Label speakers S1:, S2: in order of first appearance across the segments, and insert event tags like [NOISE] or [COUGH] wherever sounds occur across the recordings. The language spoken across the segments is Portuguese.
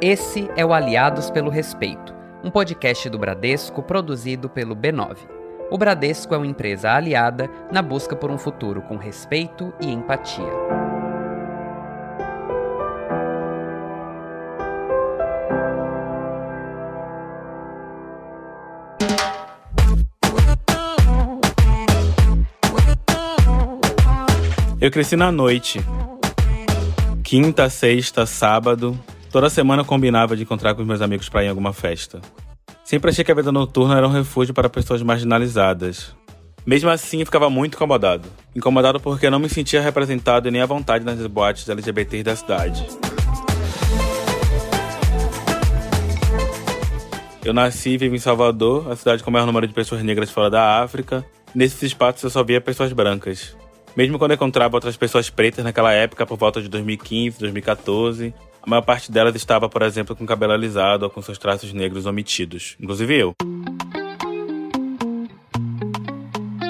S1: Esse é o Aliados pelo Respeito, um podcast do Bradesco produzido pelo B9. O Bradesco é uma empresa aliada na busca por um futuro com respeito e empatia.
S2: Eu cresci na noite. Quinta, sexta, sábado, Toda semana eu combinava de encontrar com meus amigos para ir em alguma festa. Sempre achei que a vida noturna era um refúgio para pessoas marginalizadas. Mesmo assim, ficava muito incomodado. Incomodado porque não me sentia representado e nem à vontade nas boates LGBTs da cidade. Eu nasci e vivo em Salvador, a cidade com o maior número de pessoas negras fora da África. Nesses espaços eu só via pessoas brancas. Mesmo quando eu encontrava outras pessoas pretas naquela época, por volta de 2015, 2014, a maior parte delas estava, por exemplo, com cabelo alisado ou com seus traços negros omitidos, inclusive eu.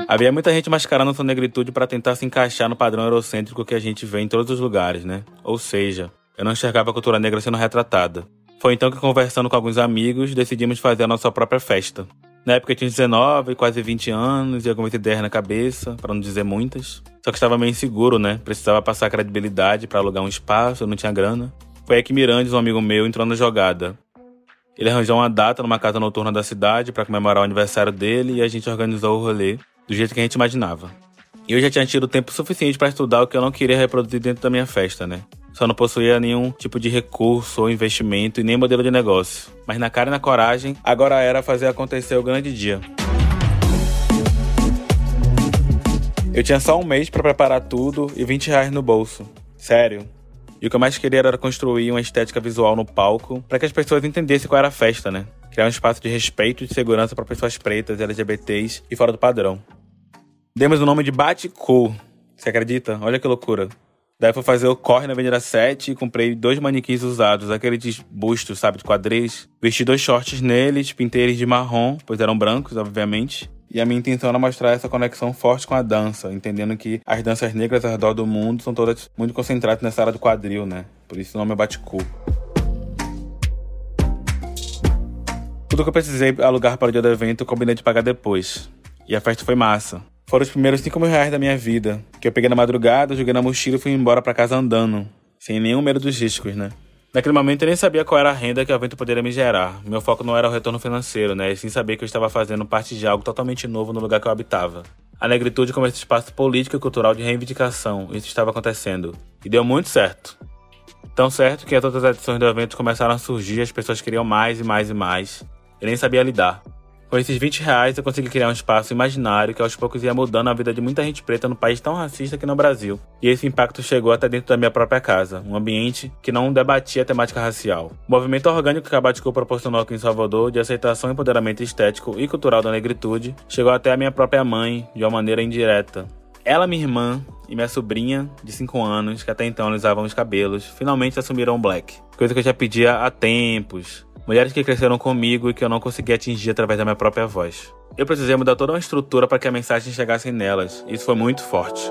S2: Havia muita gente mascarando sua negritude para tentar se encaixar no padrão eurocêntrico que a gente vê em todos os lugares, né? Ou seja, eu não enxergava a cultura negra sendo retratada. Foi então que, conversando com alguns amigos, decidimos fazer a nossa própria festa. Na época eu tinha 19, quase 20 anos e algumas ideias na cabeça, para não dizer muitas. Só que estava meio inseguro, né? Precisava passar credibilidade para alugar um espaço, eu não tinha grana. Que Mirandes, um amigo meu, entrou na jogada. Ele arranjou uma data numa casa noturna da cidade para comemorar o aniversário dele e a gente organizou o rolê do jeito que a gente imaginava. Eu já tinha tido tempo suficiente para estudar o que eu não queria reproduzir dentro da minha festa, né? Só não possuía nenhum tipo de recurso ou investimento e nem modelo de negócio. Mas na cara e na coragem, agora era fazer acontecer o grande dia. Eu tinha só um mês para preparar tudo e 20 reais no bolso. Sério, e o que eu mais queria era construir uma estética visual no palco para que as pessoas entendessem qual era a festa, né? Criar um espaço de respeito e de segurança para pessoas pretas, LGBTs e fora do padrão. Demos o nome de Bate-Co. Você acredita? Olha que loucura. Daí fui fazer o corre na Avenida 7 e comprei dois manequins usados, aqueles bustos, sabe, de quadris. Vesti dois shorts neles, pintei eles de marrom, pois eram brancos, obviamente. E a minha intenção era mostrar essa conexão forte com a dança, entendendo que as danças negras ao redor do mundo são todas muito concentradas nessa área do quadril, né? Por isso o nome é Baticu. Tudo que eu precisei alugar para o dia do evento eu combinei de pagar depois. E a festa foi massa. Foram os primeiros 5 mil reais da minha vida, que eu peguei na madrugada, joguei na mochila e fui embora para casa andando, sem nenhum medo dos riscos, né? Naquele momento eu nem sabia qual era a renda que o evento poderia me gerar. Meu foco não era o retorno financeiro, né? E sim saber que eu estava fazendo parte de algo totalmente novo no lugar que eu habitava. A negritude como esse espaço político e cultural de reivindicação. Isso estava acontecendo. E deu muito certo. Tão certo que as outras edições do evento começaram a surgir, as pessoas queriam mais e mais e mais. Eu nem sabia lidar. Com esses 20 reais eu consegui criar um espaço imaginário que aos poucos ia mudando a vida de muita gente preta no país tão racista que no Brasil. E esse impacto chegou até dentro da minha própria casa, um ambiente que não debatia a temática racial. O movimento orgânico que a Baticu proporcionou aqui em Salvador de aceitação e empoderamento estético e cultural da negritude chegou até a minha própria mãe de uma maneira indireta. Ela, minha irmã e minha sobrinha de 5 anos, que até então alisavam os cabelos, finalmente assumiram black. Coisa que eu já pedia há tempos. Mulheres que cresceram comigo e que eu não consegui atingir através da minha própria voz. Eu precisei mudar toda uma estrutura para que a mensagem chegasse nelas. Isso foi muito forte.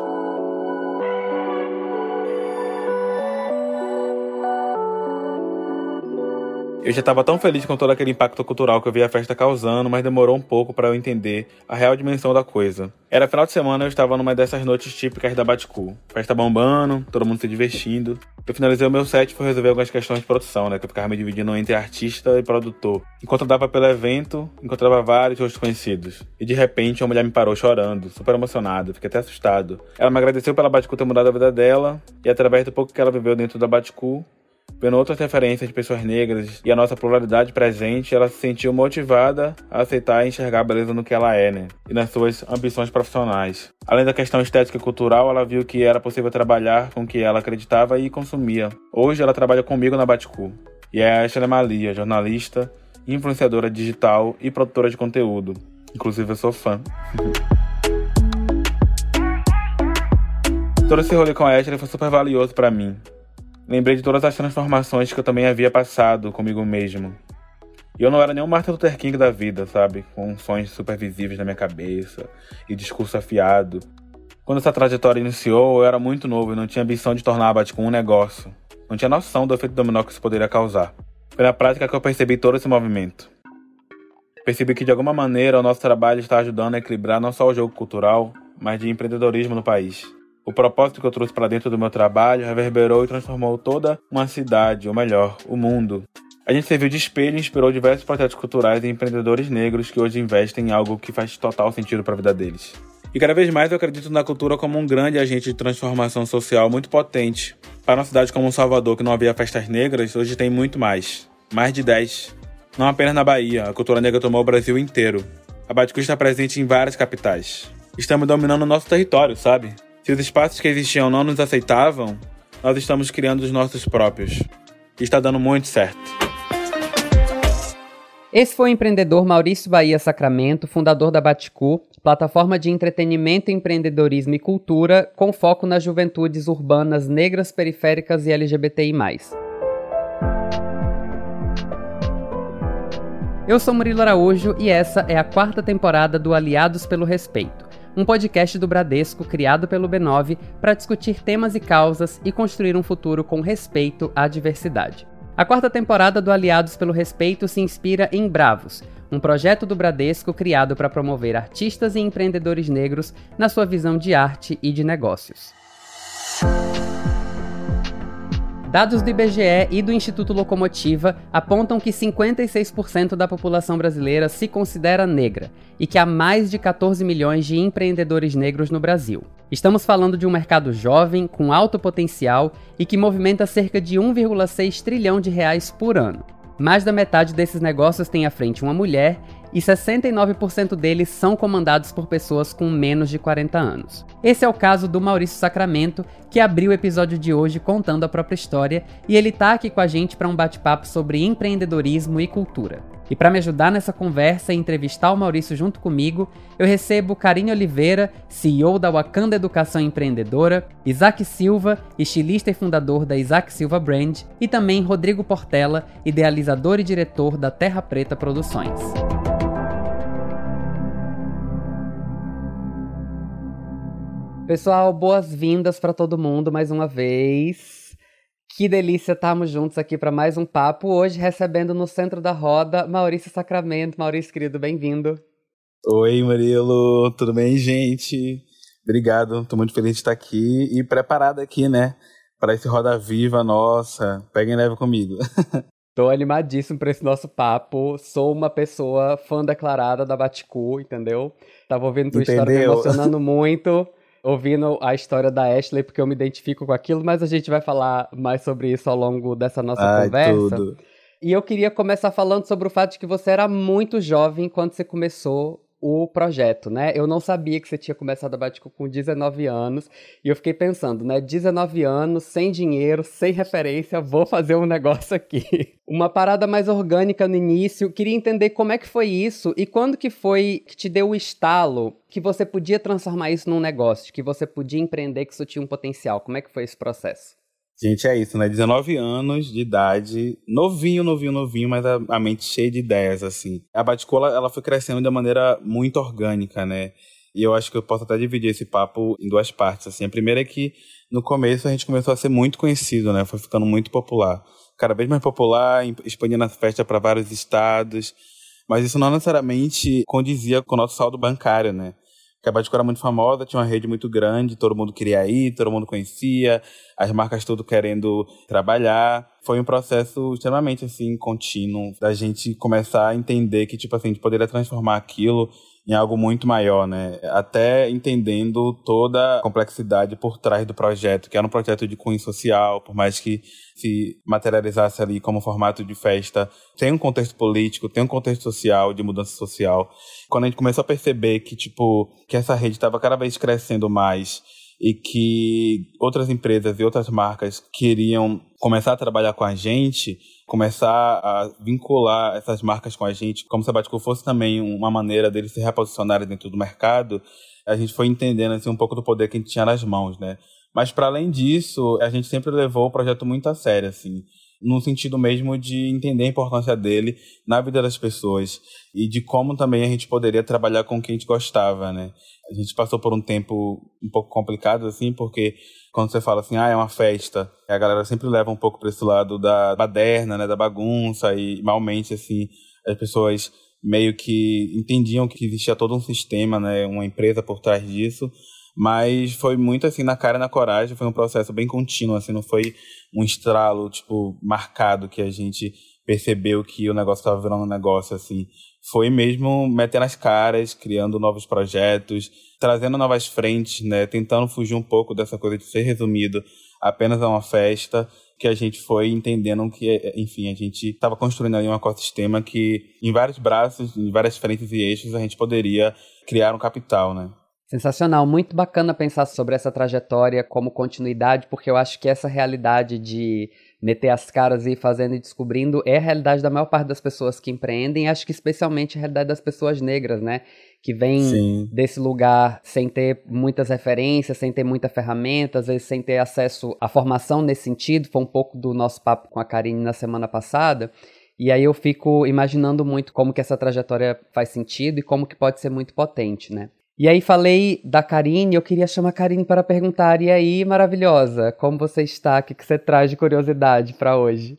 S2: Eu já estava tão feliz com todo aquele impacto cultural que eu vi a festa causando, mas demorou um pouco para eu entender a real dimensão da coisa. Era final de semana eu estava numa dessas noites típicas da Batcool. Festa bombando, todo mundo se divertindo. Eu finalizei o meu set e fui resolver algumas questões de produção, né? Que eu ficava me dividindo entre artista e produtor. Enquanto eu dava pelo evento, encontrava vários rostos conhecidos. E de repente uma mulher me parou chorando, super emocionada, fiquei até assustado. Ela me agradeceu pela Batcool ter mudado a vida dela, e através do pouco que ela viveu dentro da Batcool, Vendo outras referências de pessoas negras e a nossa pluralidade presente, ela se sentiu motivada a aceitar e enxergar a beleza no que ela é, né? E nas suas ambições profissionais. Além da questão estética e cultural, ela viu que era possível trabalhar com o que ela acreditava e consumia. Hoje ela trabalha comigo na Baticu. E é a Ashley Malia, jornalista, influenciadora digital e produtora de conteúdo. Inclusive eu sou fã. [LAUGHS] Todo esse rolê com a Ashley foi super valioso para mim. Lembrei de todas as transformações que eu também havia passado comigo mesmo. E eu não era nenhum Martin Luther King da vida, sabe? Com sonhos super visíveis na minha cabeça e discurso afiado. Quando essa trajetória iniciou, eu era muito novo e não tinha ambição de tornar a Batcom um negócio. Não tinha noção do efeito dominó que isso poderia causar. Foi na prática que eu percebi todo esse movimento. Percebi que de alguma maneira o nosso trabalho está ajudando a equilibrar não só o jogo cultural, mas de empreendedorismo no país. O propósito que eu trouxe para dentro do meu trabalho reverberou e transformou toda uma cidade, ou melhor, o mundo. A gente serviu de espelho e inspirou diversos projetos culturais e empreendedores negros que hoje investem em algo que faz total sentido para a vida deles. E cada vez mais eu acredito na cultura como um grande agente de transformação social muito potente. Para uma cidade como Salvador, que não havia festas negras, hoje tem muito mais. Mais de 10. Não apenas na Bahia, a cultura negra tomou o Brasil inteiro. A Baticu está presente em várias capitais. Estamos dominando o nosso território, sabe? Se os espaços que existiam não nos aceitavam, nós estamos criando os nossos próprios. E está dando muito certo.
S1: Esse foi o empreendedor Maurício Bahia Sacramento, fundador da Baticu, plataforma de entretenimento, empreendedorismo e cultura com foco nas juventudes urbanas negras, periféricas e LGBTI+. Eu sou Murilo Araújo e essa é a quarta temporada do Aliados pelo Respeito, um podcast do Bradesco criado pelo B9 para discutir temas e causas e construir um futuro com respeito à diversidade. A quarta temporada do Aliados pelo Respeito se inspira em Bravos, um projeto do Bradesco criado para promover artistas e empreendedores negros na sua visão de arte e de negócios. Dados do IBGE e do Instituto Locomotiva apontam que 56% da população brasileira se considera negra e que há mais de 14 milhões de empreendedores negros no Brasil. Estamos falando de um mercado jovem, com alto potencial e que movimenta cerca de 1,6 trilhão de reais por ano. Mais da metade desses negócios tem à frente uma mulher e 69% deles são comandados por pessoas com menos de 40 anos. Esse é o caso do Maurício Sacramento, que abriu o episódio de hoje contando a própria história, e ele tá aqui com a gente para um bate-papo sobre empreendedorismo e cultura. E para me ajudar nessa conversa e entrevistar o Maurício junto comigo, eu recebo Karine Oliveira, CEO da Wakanda Educação Empreendedora, Isaac Silva, estilista e fundador da Isaac Silva Brand, e também Rodrigo Portela, idealizador e diretor da Terra Preta Produções. Pessoal, boas-vindas para todo mundo mais uma vez. Que delícia estarmos juntos aqui para mais um papo. Hoje recebendo no centro da roda Maurício Sacramento. Maurício, querido, bem-vindo.
S2: Oi, Murilo. Tudo bem, gente? Obrigado. Estou muito feliz de estar aqui e preparado aqui, né? Para esse Roda Viva, nossa. Peguem leve comigo. [LAUGHS]
S1: Tô animadíssimo para esse nosso papo. Sou uma pessoa fã declarada da Baticu, entendeu? Tava ouvindo tua Entendeu? história me emocionando muito [LAUGHS] ouvindo a história da Ashley, porque eu me identifico com aquilo, mas a gente vai falar mais sobre isso ao longo dessa nossa Ai, conversa. Tudo. E eu queria começar falando sobre o fato de que você era muito jovem quando você começou o projeto, né? Eu não sabia que você tinha começado a Batico com 19 anos, e eu fiquei pensando, né? 19 anos, sem dinheiro, sem referência, vou fazer um [LAUGHS] negócio aqui. Uma parada mais orgânica no início. Queria entender como é que foi isso e quando que foi que te deu o estalo que você podia transformar isso num negócio, que você podia empreender, que isso tinha um potencial. Como é que foi esse processo?
S2: Gente, é isso, né? 19 anos de idade, novinho, novinho, novinho, mas a, a mente cheia de ideias, assim. A Baticola, ela foi crescendo de uma maneira muito orgânica, né? E eu acho que eu posso até dividir esse papo em duas partes, assim. A primeira é que, no começo, a gente começou a ser muito conhecido, né? Foi ficando muito popular. Cada vez mais popular, expandindo a festa para vários estados. Mas isso não necessariamente condizia com o nosso saldo bancário, né? A Batico era muito famosa, tinha uma rede muito grande, todo mundo queria ir, todo mundo conhecia, as marcas tudo querendo trabalhar. Foi um processo extremamente assim contínuo da gente começar a entender que tipo assim, a gente poderia transformar aquilo em algo muito maior, né? Até entendendo toda a complexidade por trás do projeto, que era um projeto de cunho social, por mais que se materializasse ali como formato de festa, tem um contexto político, tem um contexto social, de mudança social. Quando a gente começou a perceber que, tipo, que essa rede estava cada vez crescendo mais e que outras empresas e outras marcas queriam começar a trabalhar com a gente, começar a vincular essas marcas com a gente, como se a Batico fosse também uma maneira deles se reposicionarem dentro do mercado, a gente foi entendendo assim, um pouco do poder que a gente tinha nas mãos, né? Mas para além disso, a gente sempre levou o projeto muito a sério, assim. no sentido mesmo de entender a importância dele na vida das pessoas e de como também a gente poderia trabalhar com quem a gente gostava, né? A gente passou por um tempo um pouco complicado assim, porque quando você fala assim, ah, é uma festa, a galera sempre leva um pouco para esse lado da baderna, né, da bagunça e malmente assim, as pessoas meio que entendiam que existia todo um sistema, né, uma empresa por trás disso, mas foi muito assim na cara e na coragem, foi um processo bem contínuo, assim, não foi um estralo tipo marcado que a gente percebeu que o negócio estava virando um negócio assim. Foi mesmo metendo as caras, criando novos projetos, trazendo novas frentes, né, tentando fugir um pouco dessa coisa de ser resumido apenas a uma festa que a gente foi entendendo que, enfim, a gente estava construindo ali um ecossistema que, em vários braços, em várias frentes e eixos, a gente poderia criar um capital, né?
S1: Sensacional, muito bacana pensar sobre essa trajetória como continuidade, porque eu acho que essa realidade de meter as caras e ir fazendo e descobrindo é a realidade da maior parte das pessoas que empreendem, acho que especialmente a realidade das pessoas negras, né? Que vêm desse lugar sem ter muitas referências, sem ter muita ferramenta, às vezes sem ter acesso à formação nesse sentido. Foi um pouco do nosso papo com a Karine na semana passada. E aí eu fico imaginando muito como que essa trajetória faz sentido e como que pode ser muito potente, né? E aí falei da Karine, eu queria chamar a Karine para perguntar, e aí, maravilhosa, como você está? O que você traz de curiosidade para hoje?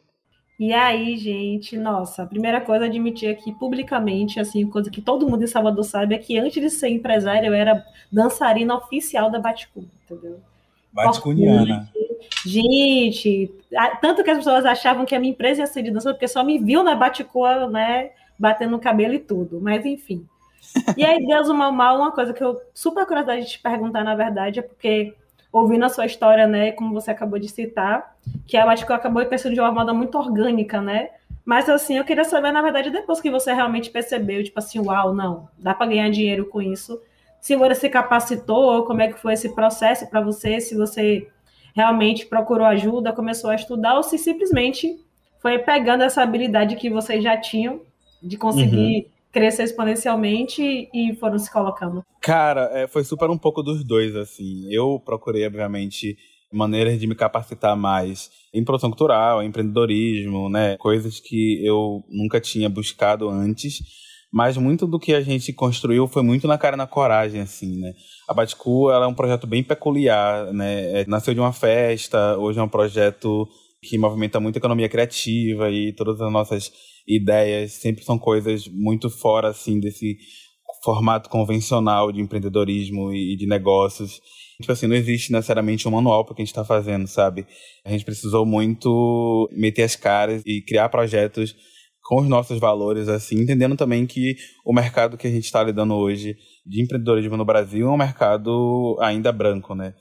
S3: E aí, gente, nossa, a primeira coisa a admitir aqui publicamente, assim, coisa que todo mundo em Salvador sabe, é que antes de ser empresária eu era dançarina oficial da Baticu, entendeu?
S2: Baticuniana.
S3: Gente, tanto que as pessoas achavam que a minha empresa ia ser de dança, porque só me viu na Baticua, né, batendo no cabelo e tudo, mas enfim. E aí, Deus, o mal, mal, uma coisa que eu super curiosidade de te perguntar, na verdade, é porque ouvindo a sua história, né, como você acabou de citar, que eu acho que acabou pensando de uma moda muito orgânica, né? Mas assim, eu queria saber, na verdade, depois que você realmente percebeu, tipo assim, uau, não, dá para ganhar dinheiro com isso. Se você se capacitou, como é que foi esse processo para você, se você realmente procurou ajuda, começou a estudar, ou se simplesmente foi pegando essa habilidade que vocês já tinham de conseguir uhum crescer exponencialmente e foram se colocando?
S2: Cara, é, foi super um pouco dos dois, assim. Eu procurei, obviamente, maneiras de me capacitar mais em produção cultural, em empreendedorismo, né? Coisas que eu nunca tinha buscado antes. Mas muito do que a gente construiu foi muito na cara e na coragem, assim, né? A Baticu, ela é um projeto bem peculiar, né? É, nasceu de uma festa, hoje é um projeto que movimenta muito a economia criativa e todas as nossas ideias sempre são coisas muito fora assim desse formato convencional de empreendedorismo e de negócios. Tipo assim, não existe necessariamente um manual para o que a gente está fazendo, sabe? A gente precisou muito meter as caras e criar projetos com os nossos valores, assim, entendendo também que o mercado que a gente está lidando hoje de empreendedorismo no Brasil é um mercado ainda branco, né?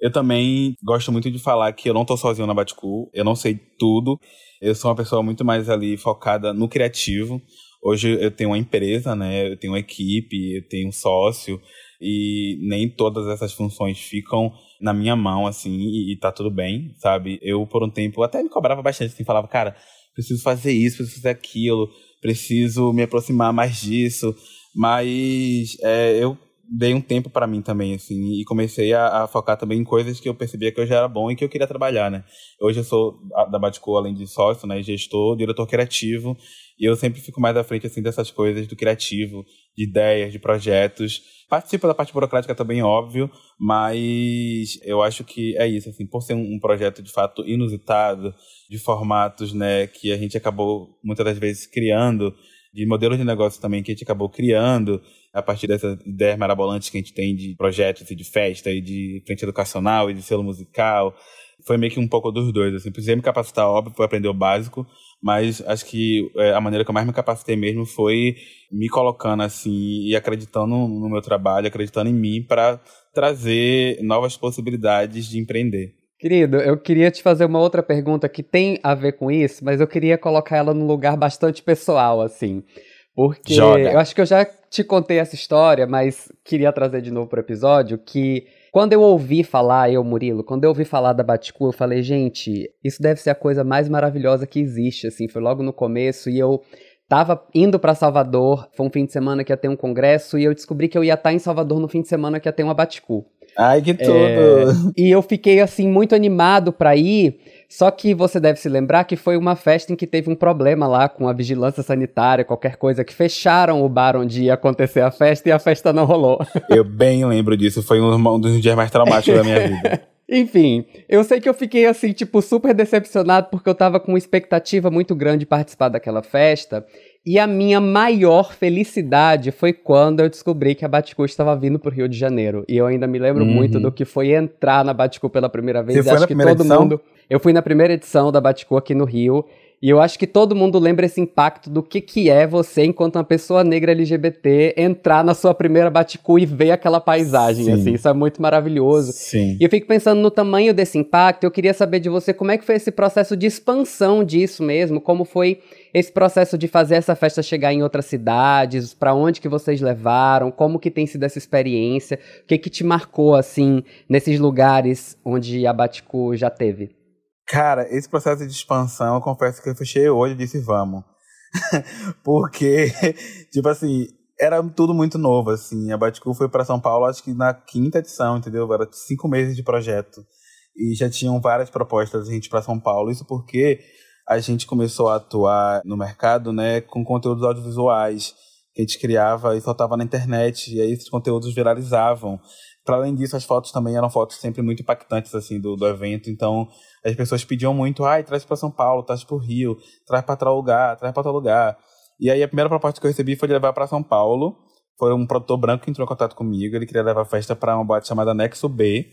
S2: Eu também gosto muito de falar que eu não estou sozinho na Baticu, eu não sei tudo, eu sou uma pessoa muito mais ali focada no criativo. Hoje eu tenho uma empresa, né? Eu tenho uma equipe, eu tenho um sócio e nem todas essas funções ficam na minha mão, assim, e, e tá tudo bem, sabe? Eu, por um tempo, até me cobrava bastante, assim, falava, cara, preciso fazer isso, preciso fazer aquilo, preciso me aproximar mais disso, mas é, eu dei um tempo para mim também, assim, e comecei a, a, focar também em coisas que eu percebia que eu já era bom e que eu queria trabalhar, né? Hoje eu sou da Batico, além de sócio, né, gestor, diretor criativo, e eu sempre fico mais à frente, assim, dessas coisas do criativo, de ideias, de projetos. Participo da parte burocrática também, óbvio, mas eu acho que é isso, assim, por ser um projeto de fato inusitado, de formatos, né, que a gente acabou muitas das vezes criando, de modelos de negócio também que a gente acabou criando, a partir dessas ideias marabolantes que a gente tem de projetos e de festa e de frente educacional e de selo musical. Foi meio que um pouco dos dois. Assim, precisei me capacitar, óbvio, para aprender o básico, mas acho que é, a maneira que eu mais me capacitei mesmo foi me colocando assim e acreditando no meu trabalho, acreditando em mim para trazer novas possibilidades de empreender.
S1: Querido, eu queria te fazer uma outra pergunta que tem a ver com isso, mas eu queria colocar ela num lugar bastante pessoal, assim. Porque Joga. eu acho que eu já te contei essa história, mas queria trazer de novo pro episódio que quando eu ouvi falar, eu, Murilo, quando eu ouvi falar da Baticu, eu falei, gente, isso deve ser a coisa mais maravilhosa que existe, assim, foi logo no começo e eu tava indo para Salvador, foi um fim de semana que ia ter um congresso e eu descobri que eu ia estar em Salvador no fim de semana que ia ter uma Baticu.
S2: Ai, que tudo!
S1: É, e eu fiquei, assim, muito animado para ir, Só que você deve se lembrar que foi uma festa em que teve um problema lá com a vigilância sanitária, qualquer coisa, que fecharam o bar onde ia acontecer a festa e a festa não rolou. [LAUGHS]
S2: Eu bem lembro disso, foi um dos dias mais traumáticos da minha [LAUGHS] vida.
S1: Enfim, eu sei que eu fiquei assim, tipo, super decepcionado porque eu tava com uma expectativa muito grande de participar daquela festa. E a minha maior felicidade foi quando eu descobri que a Baticu estava vindo pro Rio de Janeiro. E eu ainda me lembro uhum. muito do que foi entrar na Baticu pela primeira vez.
S2: Você foi
S1: Acho que todo
S2: edição?
S1: mundo. Eu fui na primeira edição da Baticu aqui no Rio. E eu acho que todo mundo lembra esse impacto do que, que é você, enquanto uma pessoa negra LGBT, entrar na sua primeira Baticu e ver aquela paisagem,
S2: Sim.
S1: assim. Isso é muito maravilhoso.
S2: Sim.
S1: E eu fico pensando no tamanho desse impacto. Eu queria saber de você como é que foi esse processo de expansão disso mesmo, como foi esse processo de fazer essa festa chegar em outras cidades, para onde que vocês levaram, como que tem sido essa experiência, o que que te marcou assim nesses lugares onde a Baticu já teve?
S2: Cara, esse processo de expansão, eu confesso que eu fechei olho e disse vamos. [LAUGHS] Porque, [LAUGHS] tipo assim, era tudo muito novo, assim. A Baticu foi para São Paulo, acho que na quinta edição, entendeu? Era cinco meses de projeto. E já tinham várias propostas de gente para São Paulo. Isso porque a gente começou a atuar no mercado, né, com conteúdos audiovisuais que a gente criava e soltava na internet. E aí esses conteúdos viralizavam. Para além disso, as fotos também eram fotos sempre muito impactantes, assim, do, do evento. Então, as pessoas pediam muito, ai, traz para São Paulo, traz para o Rio, traz para tal lugar, traz para tal lugar. E aí a primeira proposta que eu recebi foi de levar para São Paulo. Foi um produtor branco que entrou em contato comigo. Ele queria levar a festa para uma boate chamada Nexo B.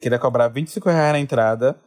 S2: Queria cobrar 25 reais na entrada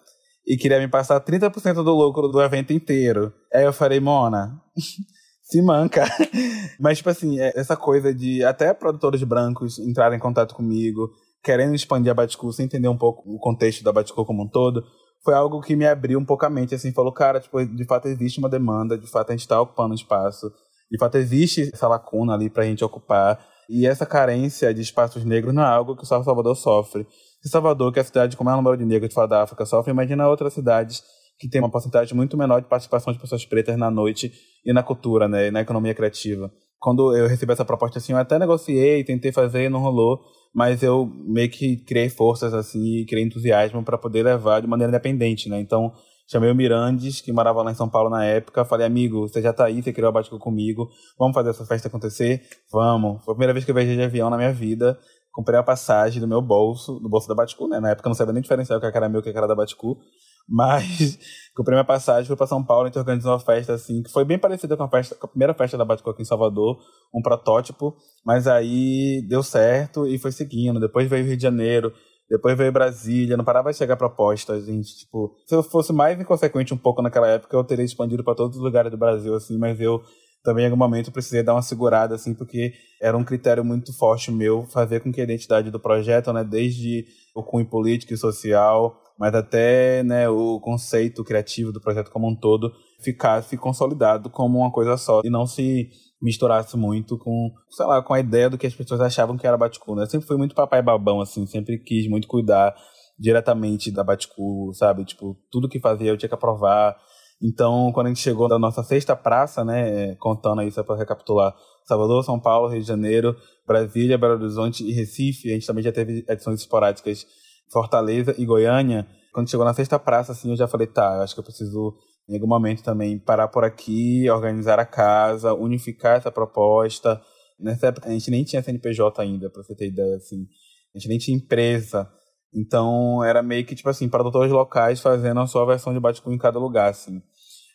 S2: e queria me passar 30% do lucro do evento inteiro. Aí eu falei, Mona, [LAUGHS] se manca. [LAUGHS] Mas, tipo assim, essa coisa de até produtores brancos entrarem em contato comigo, querendo expandir a Baticu, sem entender um pouco o contexto da Baticu como um todo, foi algo que me abriu um pouco a mente, assim, falou, cara, tipo, de fato existe uma demanda, de fato a gente está ocupando espaço, de fato existe essa lacuna ali pra gente ocupar, e essa carência de espaços negros não é algo que só Salvador sofre. Se Salvador, que é a cidade com maior número de negros de fora da África, sofre, imagina outras cidades que tem uma porcentagem muito menor de participação de pessoas pretas na noite e na cultura, né, e na economia criativa. Quando eu recebi essa proposta assim, eu até negociei, tentei fazer, não rolou, mas eu meio que criei forças assim, criei entusiasmo para poder levar de maneira independente, né? Então, chamei o Mirandes, que morava lá em São Paulo na época, falei: "Amigo, você já tá aí, você criou a Bático comigo, vamos fazer essa festa acontecer? Vamos". Foi a primeira vez que eu viajei de avião na minha vida. Comprei a passagem do meu bolso, do bolso da Baticu, né? Na época eu não sabia nem diferenciar o que era meu e o que era da Baticu. Mas [LAUGHS] comprei minha passagem, fui para São Paulo, a gente organizou uma festa assim, que foi bem parecida com a, festa, com a primeira festa da Baticu aqui em Salvador, um protótipo, mas aí deu certo e foi seguindo. Depois veio Rio de Janeiro, depois veio Brasília, não parava de chegar propostas, gente. Tipo, se eu fosse mais inconsequente um pouco naquela época, eu teria expandido para todos os lugares do Brasil, assim, mas eu também em algum momento precisei dar uma segurada, assim, porque era um critério muito forte meu fazer com que a identidade do projeto, né, desde o cunho político e social, mas até né, o conceito criativo do projeto como um todo ficasse consolidado como uma coisa só e não se misturasse muito com, sei lá, com a ideia do que as pessoas achavam que era Baticu, né? Eu sempre fui muito papai babão, assim, sempre quis muito cuidar diretamente da Baticu, sabe? Tipo, tudo que fazia eu tinha que aprovar. Então, quando a gente chegou na nossa sexta praça, né, contando aí só para recapitular, Salvador, São Paulo, Rio de Janeiro, Brasília, Belo Horizonte e Recife, a gente também já teve edições esporádicas Fortaleza e Goiânia. Quando chegou na sexta praça, assim, eu já falei, tá, acho que eu preciso, em algum momento também, parar por aqui, organizar a casa, unificar essa proposta. Nessa época, a gente nem tinha CNPJ ainda, pra você ter ideia, assim. A gente nem tinha empresa. Então, era meio que, tipo assim, produtores locais fazendo a sua versão de Baticu em cada lugar, assim.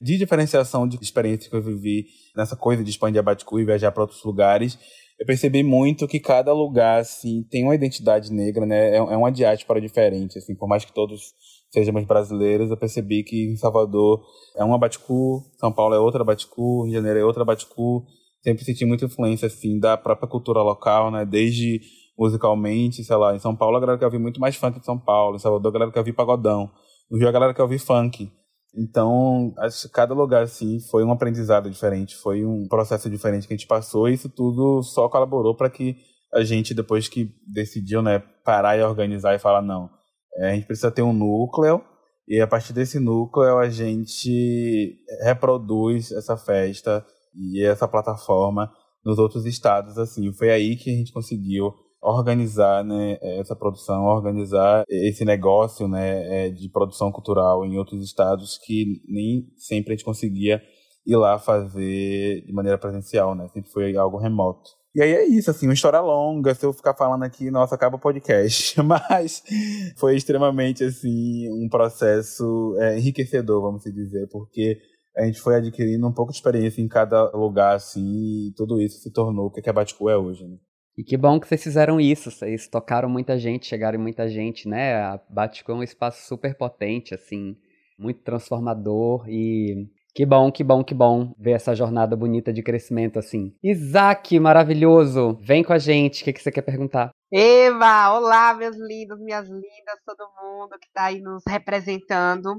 S2: De diferenciação de experiências que eu vivi nessa coisa de expandir a Baticu e viajar para outros lugares, eu percebi muito que cada lugar, assim, tem uma identidade negra, né? É, é uma diáspora diferente, assim, por mais que todos sejamos brasileiros, eu percebi que em Salvador é uma Baticu, São Paulo é outra Baticu, Rio de Janeiro é outra Baticu. Sempre senti muita influência, assim, da própria cultura local, né? Desde musicalmente, sei lá, em São Paulo a galera quer ouvir muito mais funk de São Paulo, em Salvador a galera quer ouvir pagodão, no Rio a galera quer ouvir funk. Então, acho que cada lugar, assim, foi um aprendizado diferente, foi um processo diferente que a gente passou, e isso tudo só colaborou para que a gente, depois que decidiu, né, parar e organizar e falar, não, é, a gente precisa ter um núcleo, e a partir desse núcleo a gente reproduz essa festa e essa plataforma nos outros estados, assim. Foi aí que a gente conseguiu organizar né, essa produção, organizar esse negócio né, é, de produção cultural em outros estados que nem sempre a gente conseguia ir lá fazer de maneira presencial, né? Sempre foi algo remoto. E aí é isso, assim, uma história longa, se eu ficar falando aqui, nossa, acaba o podcast. [LAUGHS] Mas foi extremamente, assim, um processo é, enriquecedor, vamos dizer, porque a gente foi adquirindo um pouco de experiência em cada lugar, assim, e tudo isso se tornou o que a Baticu é hoje, né?
S1: E que bom que vocês fizeram isso, vocês tocaram muita gente, chegaram em muita gente, né? A Baticu é um espaço super potente, assim, muito transformador e que bom, que bom, que bom ver essa jornada bonita de crescimento assim. Isaac, maravilhoso, vem com a gente, o que, que você quer perguntar?
S4: Eva, olá, meus lindos, minhas lindas, todo mundo que está aí nos representando.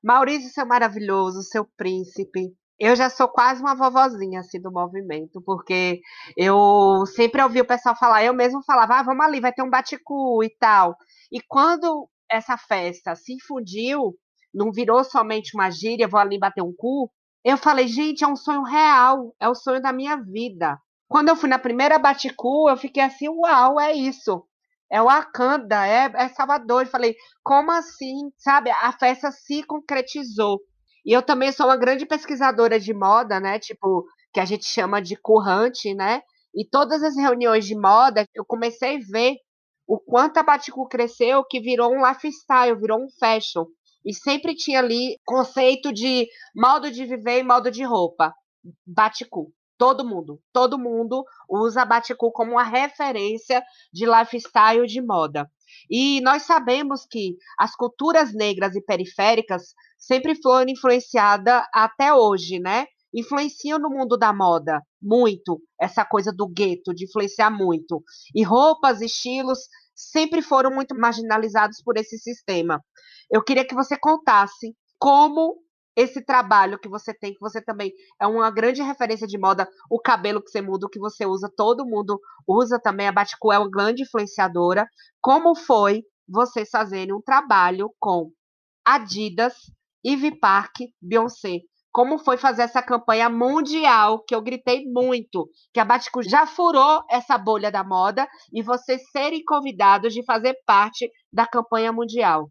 S4: Maurício, seu maravilhoso, seu príncipe. Eu já sou quase uma vovozinha assim do movimento, porque eu sempre ouvi o pessoal falar, eu mesmo falava, ah, vamos ali, vai ter um baticu e tal. E quando essa festa se infundiu não virou somente uma gíria, vou ali bater um cu. Eu falei, gente, é um sonho real, é o sonho da minha vida. Quando eu fui na primeira Baticu, eu fiquei assim, uau, é isso. É o é, é Salvador. Eu falei, como assim? Sabe, a festa se concretizou. E eu também sou uma grande pesquisadora de moda, né? Tipo, que a gente chama de currante, né? E todas as reuniões de moda, eu comecei a ver o quanto a Baticu cresceu, que virou um lifestyle, virou um fashion. E sempre tinha ali conceito de modo de viver e modo de roupa. Baticu. Todo mundo, todo mundo usa Baticu como uma referência de lifestyle de moda. E nós sabemos que as culturas negras e periféricas sempre foram influenciadas até hoje, né? Influenciam no mundo da moda muito, essa coisa do gueto, de influenciar muito. E roupas, estilos sempre foram muito marginalizados por esse sistema. Eu queria que você contasse como esse trabalho que você tem, que você também é uma grande referência de moda, o cabelo que você muda, o que você usa, todo mundo usa também, a Baticu é uma grande influenciadora. Como foi vocês fazerem um trabalho com Adidas, Ivy Park, Beyoncé? Como foi fazer essa campanha mundial, que eu gritei muito, que a Baticu já furou essa bolha da moda e vocês serem convidados de fazer parte da campanha mundial?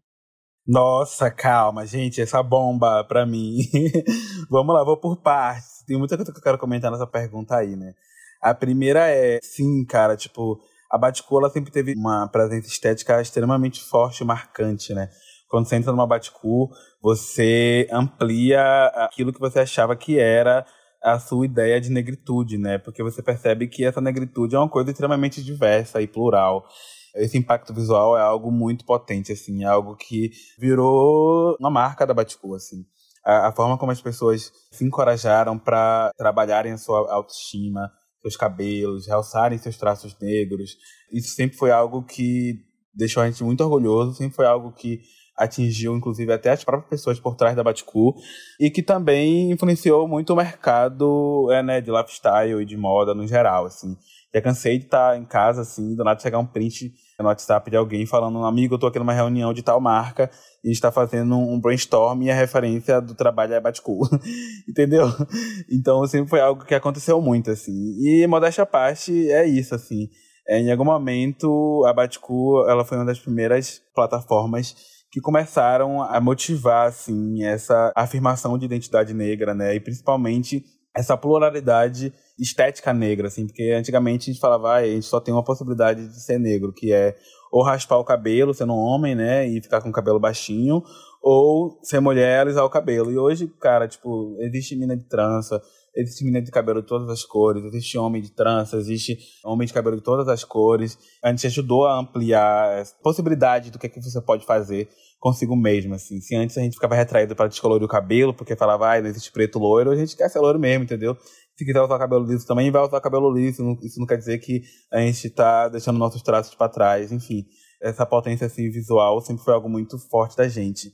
S2: Nossa, calma, gente, essa bomba pra mim. [LAUGHS] Vamos lá, vou por partes. Tem muita coisa que eu quero comentar nessa pergunta aí, né? A primeira é, sim, cara, tipo, a Baticu sempre teve uma presença estética extremamente forte e marcante, né? Quando você entra numa Baticu, você amplia aquilo que você achava que era a sua ideia de negritude, né? Porque você percebe que essa negritude é uma coisa extremamente diversa e plural esse impacto visual é algo muito potente, assim, é algo que virou uma marca da Baticu, assim. A, a forma como as pessoas se encorajaram para trabalharem a sua autoestima, seus cabelos, realçarem seus traços negros, isso sempre foi algo que deixou a gente muito orgulhoso, sempre foi algo que atingiu, inclusive, até as próprias pessoas por trás da Baticu e que também influenciou muito o mercado é, né, de lifestyle e de moda no geral, assim. Já cansei de estar em casa, assim, do nada chegar um print no WhatsApp de alguém falando, amigo, eu tô aqui numa reunião de tal marca e está fazendo um brainstorm e a referência do trabalho é Baticu. [LAUGHS] Entendeu? Então, sempre foi algo que aconteceu muito, assim. E, modéstia à parte, é isso, assim. É, em algum momento, a Baticu, ela foi uma das primeiras plataformas que começaram a motivar, assim, essa afirmação de identidade negra, né? E principalmente essa pluralidade estética negra, assim, porque antigamente a gente falava, ah, a gente só tem uma possibilidade de ser negro, que é ou raspar o cabelo, sendo um homem, né, e ficar com o cabelo baixinho, ou ser mulher, alisar o cabelo. E hoje, cara, tipo, existe mina de trança, existe mina de cabelo de todas as cores, existe homem de trança, existe homem de cabelo de todas as cores. A gente ajudou a ampliar a possibilidade do que, é que você pode fazer consigo mesmo, assim. Se antes a gente ficava retraído para descolorir o cabelo, porque falava, ah, não existe preto loiro, a gente quer ser loiro mesmo, entendeu? Se quiser usar cabelo liso também, vai usar cabelo liso. Isso não quer dizer que a gente está deixando nossos traços para trás, enfim. Essa potência assim, visual sempre foi algo muito forte da gente.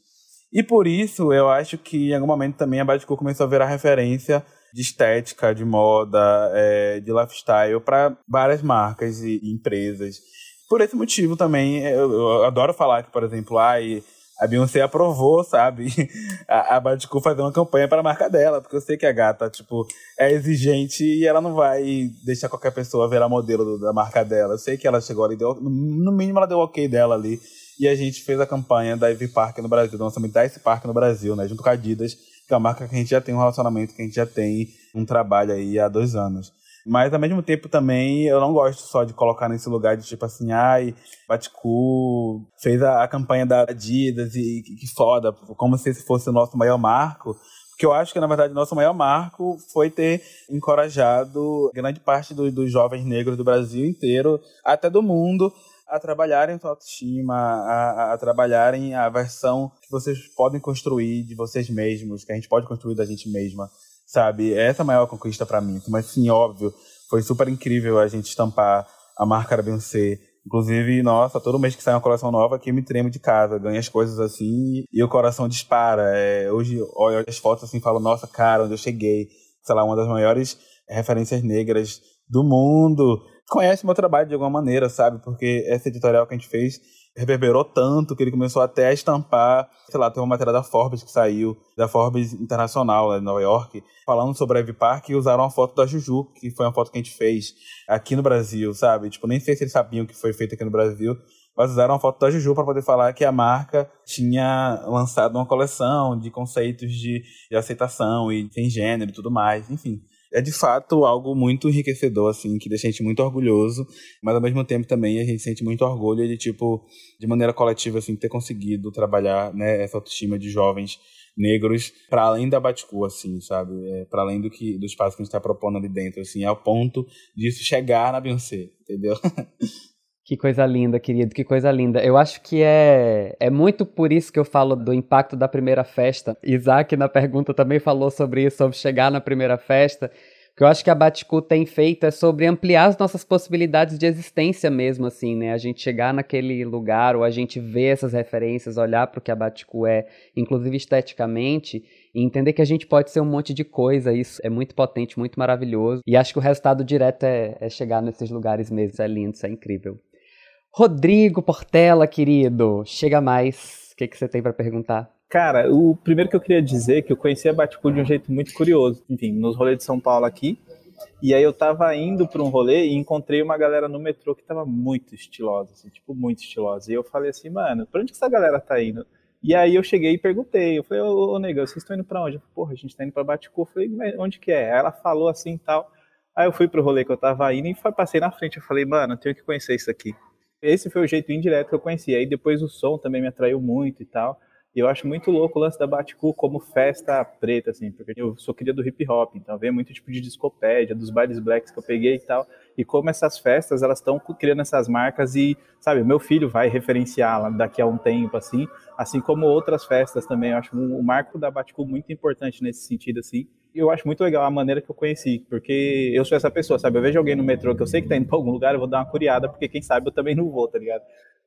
S2: E por isso, eu acho que em algum momento também a Badico começou a virar referência de estética, de moda, é, de lifestyle para várias marcas e, e, empresas. Por esse motivo também, eu, eu, adoro falar que, por exemplo, ai, a Beyoncé aprovou, sabe, [LAUGHS] a, a Badicu fazer uma campanha para a marca dela, porque eu sei que a gata, tipo, é exigente e ela não vai deixar qualquer pessoa virar modelo do, da marca dela. Eu sei que ela chegou ali, deu, no mínimo ela deu ok dela ali, e a gente fez a campanha da Ivy Park no Brasil, do lançamento da Ice Park no Brasil, né, junto com a Adidas, que é uma marca que a gente já tem um relacionamento, que a gente já tem um trabalho aí há dois anos. Mas ao mesmo tempo também eu não gosto só de colocar nesse lugar de tipo assim, ai, Baticu fez a, a campanha da Adidas e que, que foda, como se esse fosse o nosso maior marco. Porque eu acho que, na verdade, nosso maior marco foi ter encorajado grande parte do, dos jovens negros do Brasil inteiro, até do mundo, a trabalharem sua autoestima, a, a, trabalharem a versão que vocês podem construir de vocês mesmos, que a gente pode construir da gente mesma sabe? Essa é a maior conquista para mim. Mas sim, óbvio, foi super incrível a gente estampar a marca da. Inclusive, nossa, todo mês que sai uma coleção nova aqui me tremo de casa, ganho as coisas assim e o coração dispara. É, hoje olho as fotos assim e falo, nossa, cara, onde eu cheguei. Sei lá, uma das maiores referências negras do mundo. Conhece meu trabalho de alguma maneira, sabe? Porque essa editorial que a gente fez reverberou tanto que ele começou até a estampar, sei lá, tem uma matéria da Forbes que saiu, da Forbes Internacional, lá em Nova York, falando sobre a Ivy Park e usaram uma foto da Juju, que foi uma foto que a gente fez aqui no Brasil, sabe? Tipo, nem sei se eles sabiam que foi feito aqui no Brasil, mas usaram uma foto da Juju para poder falar que a marca tinha lançado uma coleção de conceitos de, de aceitação e sem gênero e tudo mais, enfim é de fato algo muito enriquecedor, assim, que deixa a gente muito orgulhoso, mas ao mesmo tempo também a gente sente muito orgulho de, tipo, de maneira coletiva, assim, ter conseguido trabalhar, né, essa autoestima de jovens negros para além da Baticu, assim, sabe? É, para além do que do espaço que a gente está propondo ali dentro, assim, ao ponto disso chegar na Beyoncé, entendeu? [LAUGHS]
S1: Que coisa linda, querido, que coisa linda. Eu acho que é, é muito por isso que eu falo do impacto da primeira festa. Isaac, na pergunta, também falou sobre isso, sobre chegar na primeira festa. O que eu acho que a Baticu tem feito é sobre ampliar as nossas possibilidades de existência mesmo, assim, né? A gente chegar naquele lugar, ou a gente ver essas referências, olhar para o que a Baticu é, inclusive esteticamente, e entender que a gente pode ser um monte de coisa, isso é muito potente, muito maravilhoso. E acho que o resultado direto é, é chegar nesses lugares mesmo, é lindo, isso é incrível. Rodrigo Portela, querido, chega mais. O que, que você tem para perguntar?
S5: Cara, o primeiro que eu queria dizer é que eu conheci a Baticu de um jeito muito curioso. Enfim, nos rolês de São Paulo aqui. E aí eu tava indo para um rolê e encontrei uma galera no metrô que tava muito estilosa, assim, tipo, muito estilosa. E eu falei assim, mano, pra onde que essa galera tá indo? E aí eu cheguei e perguntei, eu falei, ô, ô nega, vocês estão indo pra onde? Eu falei, Porra, a gente tá indo pra Baticu. Eu falei, onde que é? Aí ela falou assim e tal. Aí eu fui pro rolê que eu tava indo e passei na frente. Eu falei, mano, eu tenho que conhecer isso aqui. Esse foi o jeito indireto que eu conheci. Aí depois o som também me atraiu muito e tal. E eu acho muito louco o lance da Baticu como festa preta, assim, porque eu sou cria do hip hop, então vem muito tipo de discopédia, dos bailes blacks que eu peguei e tal. E como essas festas, elas estão criando essas marcas e, sabe, meu filho vai referenciá-la daqui a um tempo, assim, assim como outras festas também. Eu acho o marco da Baticu muito importante nesse sentido, assim eu acho muito legal a maneira que eu conheci, porque eu sou essa pessoa, sabe? Eu vejo alguém no metrô que eu sei que tá indo pra algum lugar, eu vou dar uma curiada, porque quem sabe eu também não vou, tá ligado?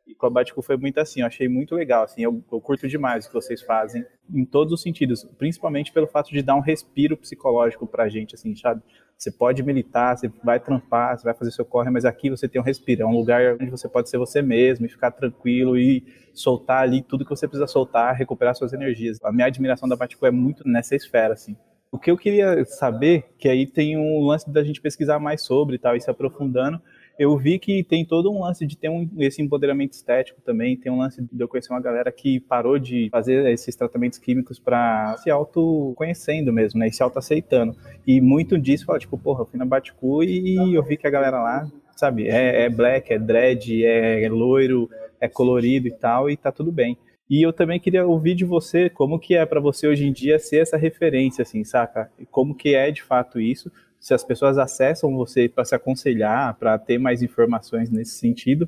S5: E com a Baticu foi muito assim, eu achei muito legal, assim, eu, eu, curto demais o que vocês fazem, em todos os sentidos, principalmente pelo fato de dar um respiro psicológico pra gente, assim, sabe? Você pode militar, você vai trampar, você vai fazer seu corre, mas aqui você tem um respiro, é um lugar onde você pode ser você mesmo e ficar tranquilo e soltar ali tudo que você precisa soltar, recuperar suas energias. A minha admiração da Baticu é muito nessa esfera, assim. O que eu queria saber, que aí tem um lance da gente pesquisar mais sobre e tal, e se aprofundando, eu vi que tem todo um lance de ter um, esse empoderamento estético também, tem um lance de eu conhecer uma galera que parou de fazer esses tratamentos químicos para se autoconhecendo mesmo, né, e se autoaceitando. E muito disso fala, tipo, porra, eu fui na Baticu e eu vi que a galera lá, sabe, é, é black, é dread, é loiro, é colorido e tal, e tá tudo bem. E eu também queria ouvir de você como que é para você hoje em dia ser essa referência, assim, saca? Como que é de fato isso? Se as pessoas acessam você para se aconselhar, para ter mais informações nesse sentido,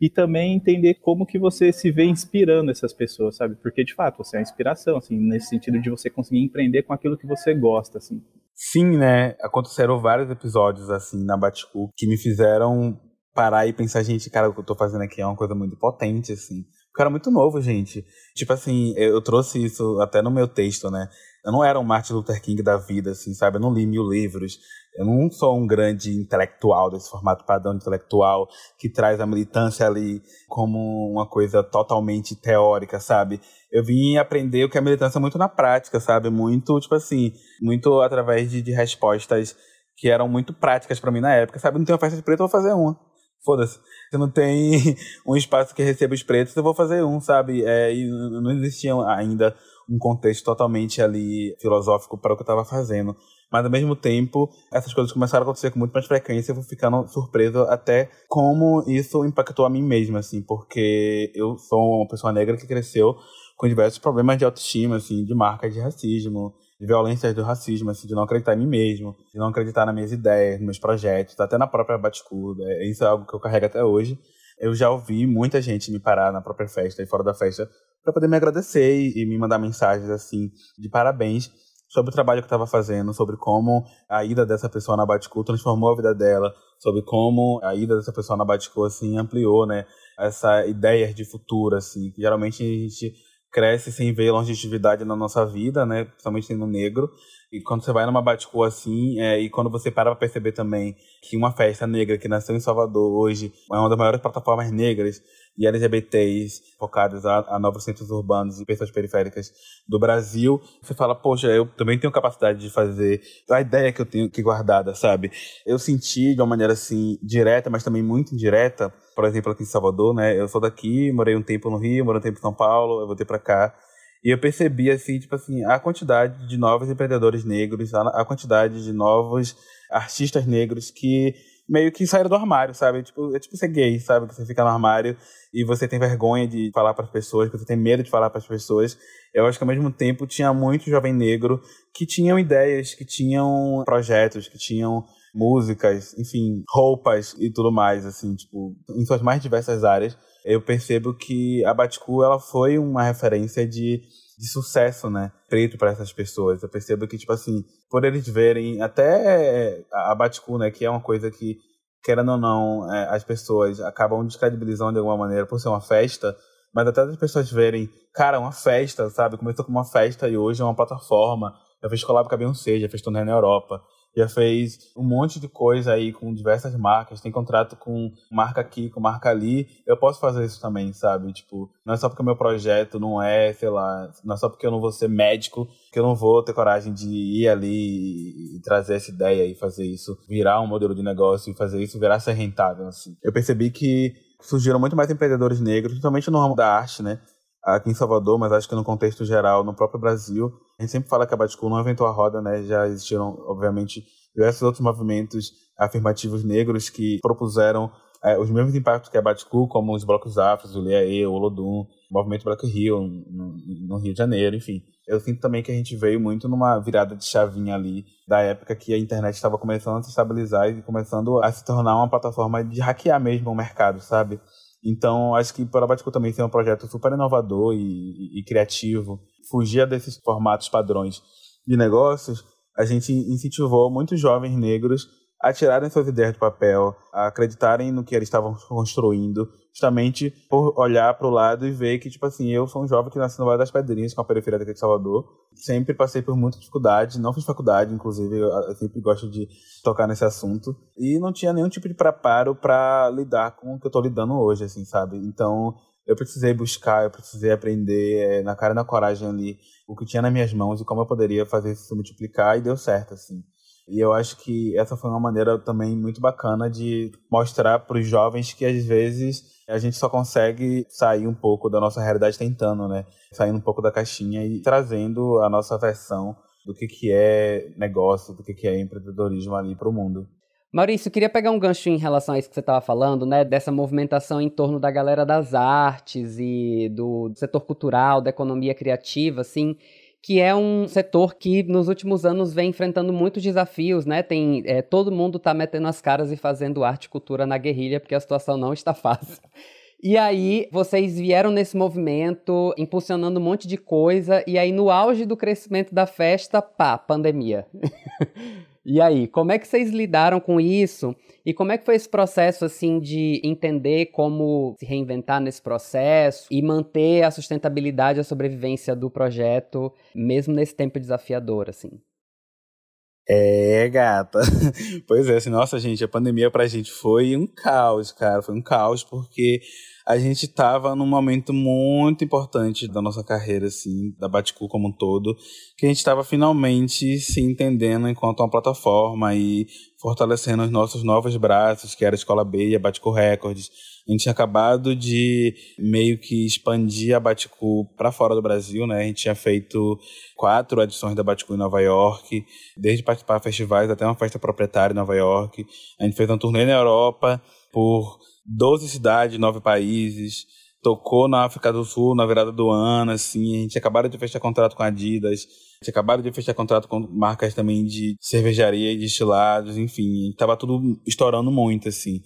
S5: e também entender como que você se vê inspirando essas pessoas, sabe? Porque de fato você é a inspiração, assim, nesse sentido de você conseguir empreender com aquilo que você gosta, assim.
S2: Sim, né? Aconteceram vários episódios assim na Baticu que me fizeram parar e pensar, gente, cara, o que eu tô fazendo aqui é uma coisa muito potente, assim cara muito novo, gente. Tipo assim, eu trouxe isso até no meu texto, né? Eu não era um Martin Luther King da vida, assim, sabe? Eu não li mil livros. Eu não sou um grande intelectual desse formato padrão intelectual que traz a militância ali como uma coisa totalmente teórica, sabe? Eu vim aprender o que é militância muito na prática, sabe? Muito, tipo assim, muito através de, de respostas que eram muito práticas para mim na época, sabe? Não tem uma festa de preto, eu vou fazer uma. Foda-se. Se não tem [LAUGHS] um espaço que receba os pretos, eu vou fazer um, sabe? É, e não existia ainda um contexto totalmente ali filosófico para o que eu estava fazendo. Mas ao mesmo tempo, essas coisas começaram a acontecer com muito mais frequência, eu vou ficando surpreso até como isso impactou a mim mesmo, assim, porque eu sou uma pessoa negra que cresceu com diversos problemas de autoestima, assim, de marcas de racismo, de violências do racismo, assim, de não acreditar em mim mesmo, de não acreditar nas minhas ideias, nos meus projetos, até na própria Baticuda. Isso é algo que eu carrego até hoje. Eu já ouvi muita gente me parar na própria festa e fora da festa para poder me agradecer e, me mandar mensagens assim de parabéns sobre o trabalho que estava fazendo, sobre como a ida dessa pessoa na Baticu transformou a vida dela, sobre como a ida dessa pessoa na Baticu assim ampliou, né, essa ideia de futuro assim, que geralmente a gente cresce sem ver longevidade na nossa vida, né, principalmente sendo negro, e quando você vai numa Baticu assim, é, e quando você para pra perceber também que uma festa negra que nasceu em Salvador hoje é uma das maiores plataformas negras e LGBTs focadas a, a novos centros urbanos e pessoas periféricas do Brasil, você fala, poxa, eu também tenho capacidade de fazer a ideia que eu tenho que guardada, sabe? Eu senti de uma maneira assim, direta, mas também muito indireta, por exemplo, aqui em Salvador, né? Eu sou daqui, morei um tempo no Rio, morei um tempo em São Paulo, eu voltei para cá. E eu percebi, assim, tipo assim, a quantidade de novos empreendedores negros, a quantidade de novos artistas negros que meio que saíram do armário, sabe? Tipo, é tipo ser gay, sabe? Que você fica no armário e você tem vergonha de falar para as pessoas, que você tem medo de falar para as pessoas. Eu acho que ao mesmo tempo tinha muito jovem negro que tinham ideias, que tinham projetos, que tinham músicas, enfim, roupas e tudo mais, assim, tipo, em suas mais diversas áreas. Eu percebo que a Baticu, ela foi uma referência de de sucesso, né? Preto para essas pessoas. Eu percebo que, tipo assim, por eles verem até a Baticu, né? Que é uma coisa que, querendo ou não, é, as pessoas acabam descredibilizando de alguma maneira por ser uma festa, mas até as pessoas verem, cara, uma festa, sabe? Começou com uma festa e hoje é uma plataforma. Eu fiz collab com a Beyoncé, já fez turnê na Europa já fez um monte de coisa aí com diversas marcas, tem contrato com marca aqui, com marca ali. Eu posso fazer isso também, sabe? Tipo, não é só porque o meu projeto não é, sei lá, não é só porque eu não vou ser médico que eu não vou ter coragem de ir ali e trazer essa ideia e fazer isso virar um modelo de negócio e fazer isso virar ser rentável, assim. Eu percebi que surgiram muito mais empreendedores negros, principalmente no ramo da arte, né? Aqui em Salvador, mas acho que no contexto geral, no próprio Brasil, a gente sempre fala que a Baticu não inventou a roda, né? Já existiram, obviamente, diversos outros movimentos afirmativos negros que propuseram é, os mesmos impactos que a Baticu, como os blocos afros, o Leaê, o Olodum, o movimento Black Rio, no, no, Rio de Janeiro, enfim. Eu sinto também que a gente veio muito numa virada de chavinha ali, da época que a internet estava começando a se estabilizar e começando a se tornar uma plataforma de hackear mesmo o mercado, sabe? Então, acho que para a Baticu também ser um projeto super inovador e, e, e criativo, fugia desses formatos padrões de negócios, a gente incentivou muitos jovens negros a tirarem suas ideias do papel, a acreditarem no que eles estavam construindo, justamente por olhar para o lado e ver que, tipo assim, eu sou um jovem que nasci no Vale das Pedrinhas, com a periferia daqui de Salvador, sempre passei por muita dificuldade, não fiz faculdade, inclusive, eu sempre gosto de tocar nesse assunto, e não tinha nenhum tipo de preparo para lidar com o que eu estou lidando hoje, assim, sabe? Então, eu precisei buscar, eu precisei aprender é, na cara e na coragem ali o que tinha nas minhas mãos e como eu poderia fazer isso multiplicar e deu certo, assim. E eu acho que essa foi uma maneira também muito bacana de mostrar para os jovens que às vezes a gente só consegue sair um pouco da nossa realidade tentando, né? Saindo um pouco da caixinha e trazendo a nossa versão do que, que é negócio, do que, que é empreendedorismo ali para o mundo.
S1: Maurício, queria pegar um gancho em relação a isso que você estava falando, né? Dessa movimentação em torno da galera das artes e do setor cultural, da economia criativa, assim, que é um setor que nos últimos anos vem enfrentando muitos desafios, né? Tem, é, todo mundo está metendo as caras e fazendo arte e cultura na guerrilha, porque a situação não está fácil. E aí, vocês vieram nesse movimento, impulsionando um monte de coisa, e aí, no auge do crescimento da festa, pá, pandemia. [LAUGHS] E aí, como é que vocês lidaram com isso? E como é que foi esse processo, assim, de entender como se reinventar nesse processo e manter a sustentabilidade e a sobrevivência do projeto, mesmo nesse tempo desafiador, assim?
S2: É, gata. [LAUGHS] Pois é, assim, nossa, gente, a pandemia pra gente foi um caos, cara. Foi um caos porque a gente estava num momento muito importante da nossa carreira, assim, da Baticu como um todo, que a gente estava finalmente se entendendo enquanto uma plataforma e fortalecendo os nossos novos braços, que era a Escola B e a Baticu Records. A gente tinha acabado de meio que expandir a Baticu para fora do Brasil, né? A gente tinha feito quatro edições da Baticu em Nova York, desde participar de festivais até uma festa proprietária em Nova York. A gente fez uma turnê na Europa por 12 cidades, 9 países. Tocou na África do Sul na virada do ano, assim. A gente acabaram de fechar contrato com a Adidas. A gente acabaram de fechar contrato com marcas também de cervejaria e destilados, enfim. Tava tudo estourando muito, assim.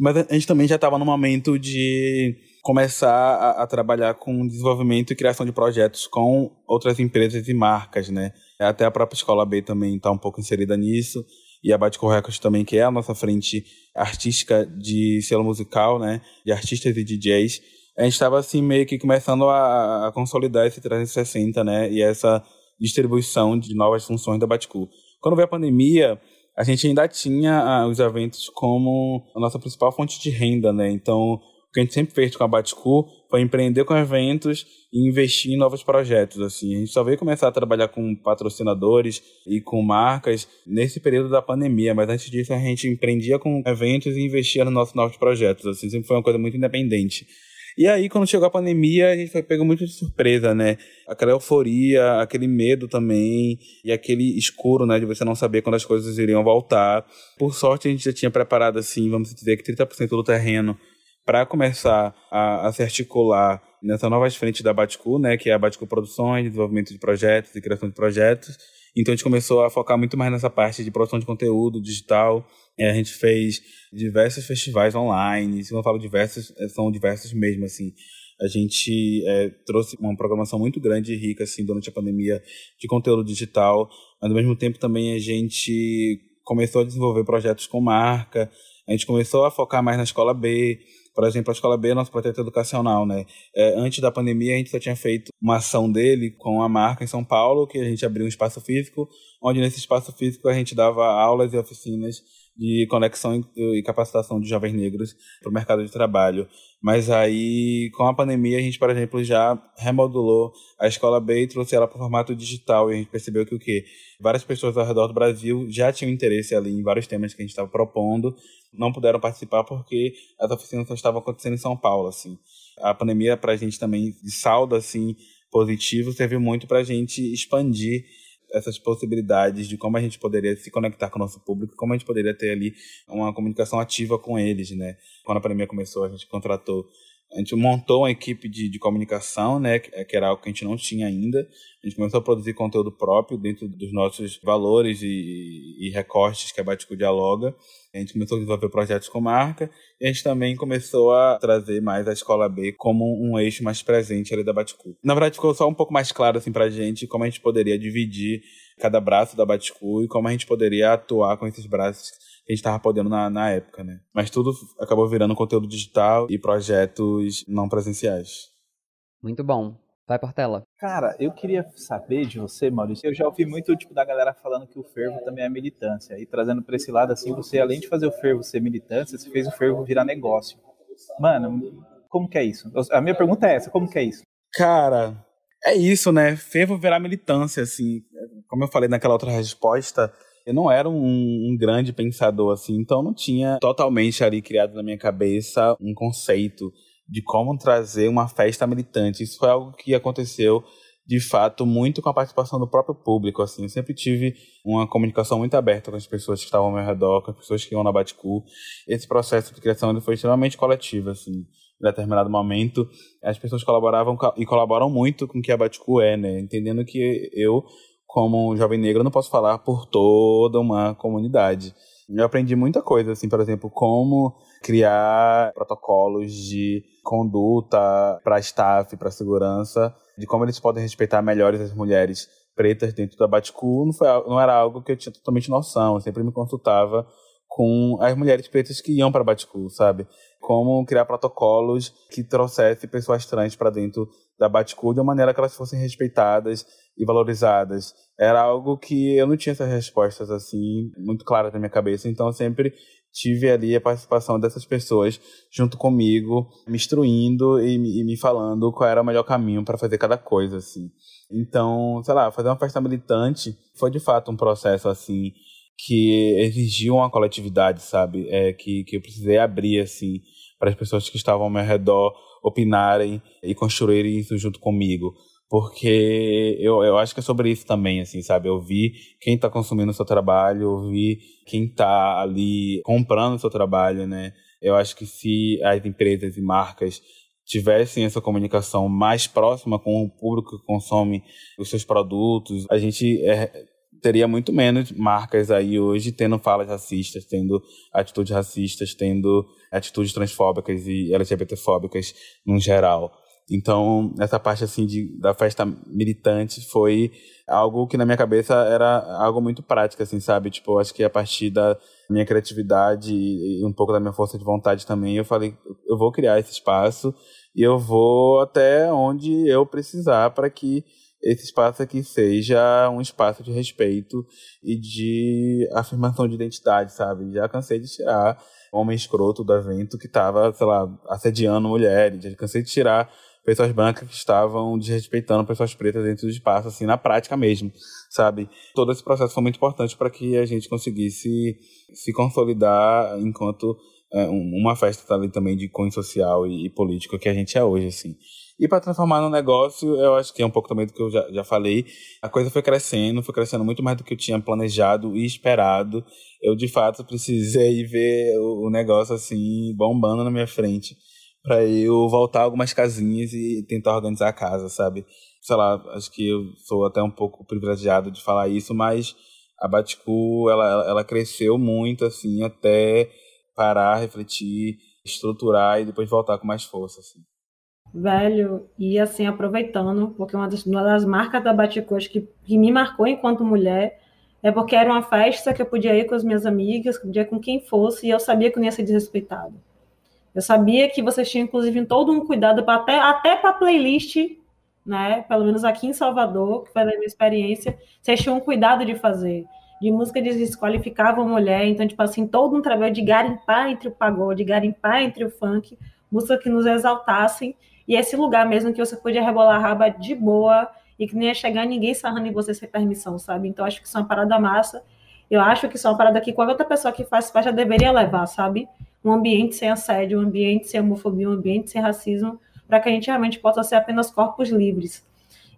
S2: Mas a gente também já estava no momento de começar a, a, trabalhar com desenvolvimento e criação de projetos com outras empresas e marcas, né? Até a própria Escola B também está um pouco inserida nisso e a Bate Records também, que é a nossa frente artística de selo musical, né, de artistas e DJs, a gente estava assim meio que começando a, a, consolidar esse 360, né, e essa distribuição de novas funções da Batcool. Quando veio a pandemia, a gente ainda tinha ah, os eventos como a nossa principal fonte de renda, né, então que a gente sempre fez com a Batcool foi empreender com eventos e investir em novos projetos. Assim, a gente só veio começar a trabalhar com patrocinadores e com marcas nesse período da pandemia, mas antes disso a gente empreendia com eventos e investia nos nossos novos projetos. Assim, sempre foi uma coisa muito independente. E aí, quando chegou a pandemia, a gente foi pego muito de surpresa, né? Aquela euforia, aquele medo também, e aquele escuro, né? De você não saber quando as coisas iriam voltar. Por sorte, a gente já tinha preparado, assim, vamos dizer que 30% do terreno para começar a, a, se articular nessa nova frente da Baticu, né, que é a Baticu Produções, desenvolvimento de projetos e criação de projetos. Então a gente começou a focar muito mais nessa parte de produção de conteúdo digital. É, a gente fez diversos festivais online. Se eu falo diversos, é, são diversos mesmo assim. A gente é, trouxe uma programação muito grande e rica assim durante a pandemia de conteúdo digital, mas ao mesmo tempo também a gente começou a desenvolver projetos com marca. A gente começou a focar mais na escola B, por exemplo, a Escola B é nosso projeto educacional, né? É, antes da pandemia, a gente já tinha feito uma ação dele com a marca em São Paulo, que a gente abriu um espaço físico, onde nesse espaço físico a gente dava aulas e oficinas de conexão e capacitação de jovens negros para o mercado de trabalho. Mas aí, com a pandemia, a gente, por exemplo, já remodulou a Escola B e trouxe ela para o formato digital. E a gente percebeu que o quê? Várias pessoas ao redor do Brasil já tinham interesse ali em vários temas que a gente estava propondo, não puderam participar porque as oficinas só estavam acontecendo em São Paulo, assim. A pandemia, para a gente também, de saldo, assim, positivo, serviu muito para a gente expandir essas possibilidades de como a gente poderia se conectar com o nosso público, como a gente poderia ter ali uma comunicação ativa com eles, né? Quando a pandemia começou, a gente contratou, a gente montou uma equipe de, de comunicação, né? Que era algo que a gente não tinha ainda. A gente começou a produzir conteúdo próprio dentro dos nossos valores e, e recortes que a Batico dialoga. A gente começou a desenvolver projetos com marca e a gente também começou a trazer mais a Escola B como um eixo mais presente ali da Baticu. Na verdade, ficou só um pouco mais claro assim pra gente como a gente poderia dividir cada braço da Baticu e como a gente poderia atuar com esses braços que a gente estava podendo na, na época, né? Mas tudo acabou virando conteúdo digital e projetos não presenciais.
S1: Muito bom. Vai, Portela.
S5: Cara, eu queria saber de você, Maurício. Eu já ouvi muito tipo da galera falando que o fervo também é militância. E trazendo para esse lado assim, você além de fazer o fervo ser militância, você fez o fervo virar negócio. Mano, como que é isso? A minha pergunta é essa, como que é isso?
S2: Cara, é isso, né? Fervo virar militância, assim. Como eu falei naquela outra resposta, eu não era um, um, grande pensador, assim, então não tinha totalmente ali criado na minha cabeça um conceito de como trazer uma festa militante. Isso foi algo que aconteceu de fato muito com a participação do próprio público assim. Eu sempre tive uma comunicação muito aberta com as pessoas que estavam ao meu redor com as pessoas que iam na Baticu. Esse processo de criação ele foi extremamente coletivo assim. Em determinado momento as pessoas colaboravam e colaboram muito com o que a Baticu é né? Entendendo que eu como jovem negro não posso falar por toda uma comunidade eu aprendi muita coisa assim por exemplo como criar protocolos de conduta para staff, para segurança, de como eles podem respeitar melhores as mulheres pretas dentro da Baticu não, foi, não era algo que eu tinha totalmente noção. Eu sempre me consultava com as mulheres pretas que iam para Baticu, sabe? Como criar protocolos que trouxessem pessoas trans para dentro da Baticu de uma maneira que elas fossem respeitadas e valorizadas. Era algo que eu não tinha essas respostas assim muito claras na minha cabeça, então eu sempre tive ali a participação dessas pessoas junto comigo, me instruindo e, e me falando qual era o melhor caminho para fazer cada coisa, assim. Então, sei lá, fazer uma festa militante foi de fato um processo, assim, que exigiu uma coletividade, sabe? É, que, que eu precisei abrir, assim, para as pessoas que estavam ao meu redor opinarem e construírem isso junto comigo porque eu, eu acho que é sobre isso também, assim, sabe? Eu vi quem está consumindo o seu trabalho, eu vi quem está ali comprando o seu trabalho, né? Eu acho que se as empresas e marcas tivessem essa comunicação mais próxima com o público que consome os seus produtos, a gente é, teria muito menos marcas aí hoje tendo falas racistas, tendo atitudes racistas, tendo atitudes transfóbicas e LGBTfóbicas no geral. Então, essa parte assim de, da festa militante foi algo que na minha cabeça era algo muito prático, assim, sabe? Tipo, acho que a partir da minha criatividade e um pouco da minha força de vontade também, eu falei, eu vou criar esse espaço e eu vou até onde eu precisar para que esse espaço aqui seja um espaço de respeito e de afirmação de identidade, sabe? Já cansei de tirar homem escroto do evento que estava, sei lá, assediando mulheres, já cansei de tirar pessoas brancas que estavam desrespeitando pessoas pretas dentro do espaço, assim, na prática mesmo, sabe? Todo esse processo foi muito importante para que a gente conseguisse se consolidar enquanto é, uma festa ali também de cunho social e, e político que a gente é hoje, assim. E para transformar no negócio, eu acho que é um pouco também do que eu já, já falei. A coisa foi crescendo, foi crescendo muito mais do que eu tinha planejado e esperado. Eu, de fato, precisei [LAUGHS] ver o, negócio assim, bombando na minha frente para eu voltar algumas casinhas e tentar organizar a casa, sabe? Sei lá, acho que eu sou até um pouco privilegiado de falar isso, mas a Baticu, ela, ela cresceu muito, assim, até parar, refletir, estruturar e depois voltar com mais força, assim.
S3: Velho, e assim, aproveitando, porque uma das, uma das marcas da Baticu, acho que, que me marcou enquanto mulher, é porque era uma festa que eu podia ir com as minhas amigas, podia ir com quem fosse, e eu sabia que não ia ser desrespeitado. Eu sabia que vocês tinham, inclusive, todo um cuidado pra até, até para playlist, né? Pelo menos aqui em Salvador, que foi a minha experiência, vocês tinham um cuidado de fazer. De música de desqualificava a mulher, então, tipo assim, todo um trabalho de garimpar entre o pagode, garimpar entre o funk, música que nos exaltassem, e esse lugar mesmo que você podia rebolar a raba de boa e que nem ia chegar ninguém sarrando em você sem permissão, sabe? Então, acho que isso é uma parada massa. Eu acho que isso é uma parada que qualquer outra pessoa que faz faixa deveria levar, sabe? um ambiente sem assédio, um ambiente sem homofobia, um ambiente sem racismo, para que a gente realmente possa ser apenas corpos livres.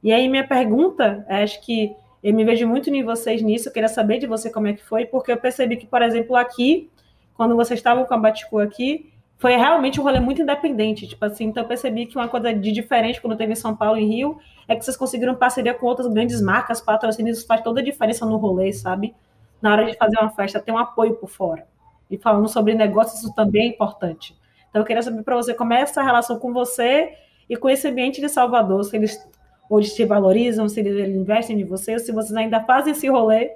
S3: E aí minha pergunta, é, acho que eu me vejo muito em vocês nisso, eu queria saber de você como é que foi, porque eu percebi que, por exemplo, aqui, quando vocês estavam com a Baticu aqui, foi realmente um rolê muito independente, tipo assim, então eu percebi que uma coisa de diferente quando teve em São Paulo e Rio é que vocês conseguiram parceria com outras grandes marcas, patrocínios, isso faz toda a diferença no rolê, sabe? Na hora de fazer uma festa, ter um apoio por fora e falando sobre negócios, isso também é importante. Então, eu queria saber para você como é essa relação com você e com esse ambiente de Salvador, se eles hoje te valorizam, se eles investem em você, se vocês ainda fazem esse rolê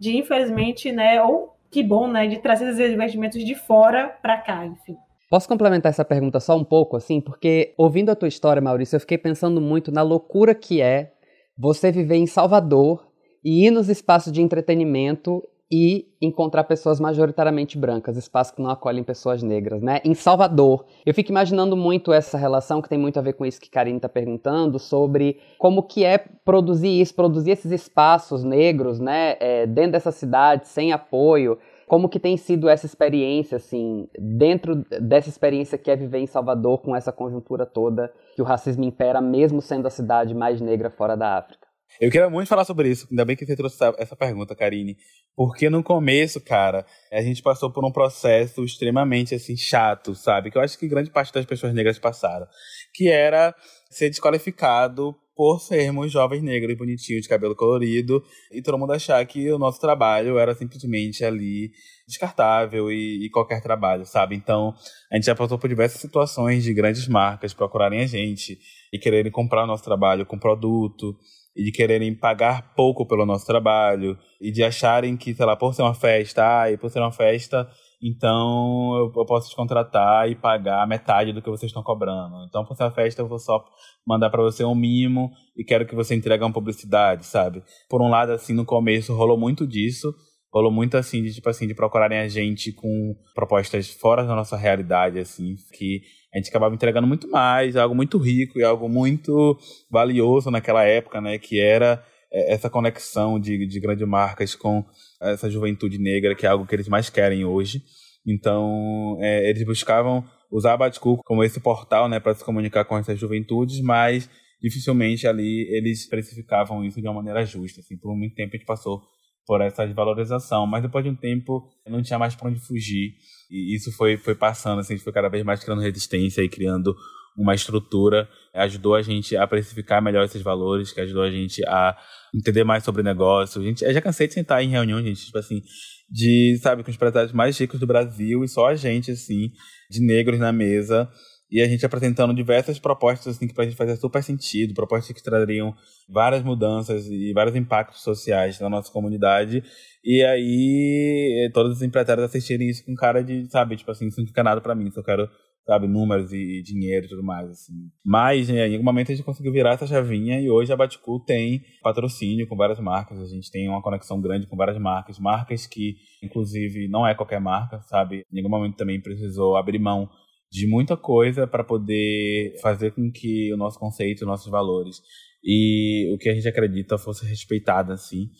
S3: de, infelizmente, né, ou que bom, né, de trazer esses investimentos de fora para cá, enfim.
S1: Posso complementar essa pergunta só um pouco, assim? Porque ouvindo a tua história, Maurício, eu fiquei pensando muito na loucura que é você viver em Salvador e ir nos espaços de entretenimento e encontrar pessoas majoritariamente brancas, espaços que não acolhem pessoas negras, né? Em Salvador, eu fico imaginando muito essa relação que tem muito a ver com isso que Karine está perguntando sobre como que é produzir isso, produzir esses espaços negros, né? É, dentro dessa cidade, sem apoio. Como que tem sido essa experiência, assim, dentro dessa experiência que é viver em Salvador com essa conjuntura toda que o racismo impera, mesmo sendo a cidade mais negra fora da África?
S2: Eu queria muito falar sobre isso, ainda bem que você trouxe essa pergunta, Karine. Porque no começo, cara, a gente passou por um processo extremamente assim chato, sabe? Que eu acho que grande parte das pessoas negras passaram, que era ser desqualificado por sermos jovens negros bonitinhos de cabelo colorido e todo mundo achar que o nosso trabalho era simplesmente ali descartável e, e, qualquer trabalho, sabe? Então, a gente já passou por diversas situações de grandes marcas procurarem a gente e quererem comprar o nosso trabalho com produto e de quererem pagar pouco pelo nosso trabalho e de acharem que, sei lá, por ser uma festa, ah, e por ser uma festa, então eu, posso te contratar e pagar metade do que vocês estão cobrando. Então, por uma festa, eu vou só mandar para você um mimo e quero que você entregue uma publicidade, sabe? Por um lado, assim, no começo rolou muito disso, rolou muito assim de tipo assim de procurarem a gente com propostas fora da nossa realidade assim que a gente acabava entregando muito mais algo muito rico e algo muito valioso naquela época né que era essa conexão de, de grandes marcas com essa juventude negra que é algo que eles mais querem hoje então é, eles buscavam usar a Batcook como esse portal né para se comunicar com essas juventudes mas dificilmente ali eles especificavam isso de uma maneira justa assim por muito tempo a gente passou por essa desvalorização. Mas depois de um tempo, não tinha mais para onde fugir. E isso foi, foi passando, assim, a gente foi cada vez mais criando resistência e criando uma estrutura. Ajudou a gente a precificar melhor esses valores, que ajudou a gente a entender mais sobre negócio. A gente, eu já cansei de sentar em reunião, gente, tipo assim, de, sabe, com os empresários mais ricos do Brasil e só a gente, assim, de negros na mesa e a gente apresentando diversas propostas assim que para a gente fazer super sentido, propostas que trariam várias mudanças e vários impactos sociais na nossa comunidade. E aí eh, todos os empresários assistirem isso com cara de, sabe, tipo assim, isso não fica nada para mim, só quero, sabe, números e, dinheiro e tudo mais, assim. Mas né, em algum momento a gente conseguiu virar essa chavinha e hoje a Baticu tem patrocínio com várias marcas, a gente tem uma conexão grande com várias marcas, marcas que inclusive não é qualquer marca, sabe? Em algum momento também precisou abrir mão de muita coisa para poder fazer com que o nosso conceito, os nossos valores e o que a gente acredita fosse respeitado assim.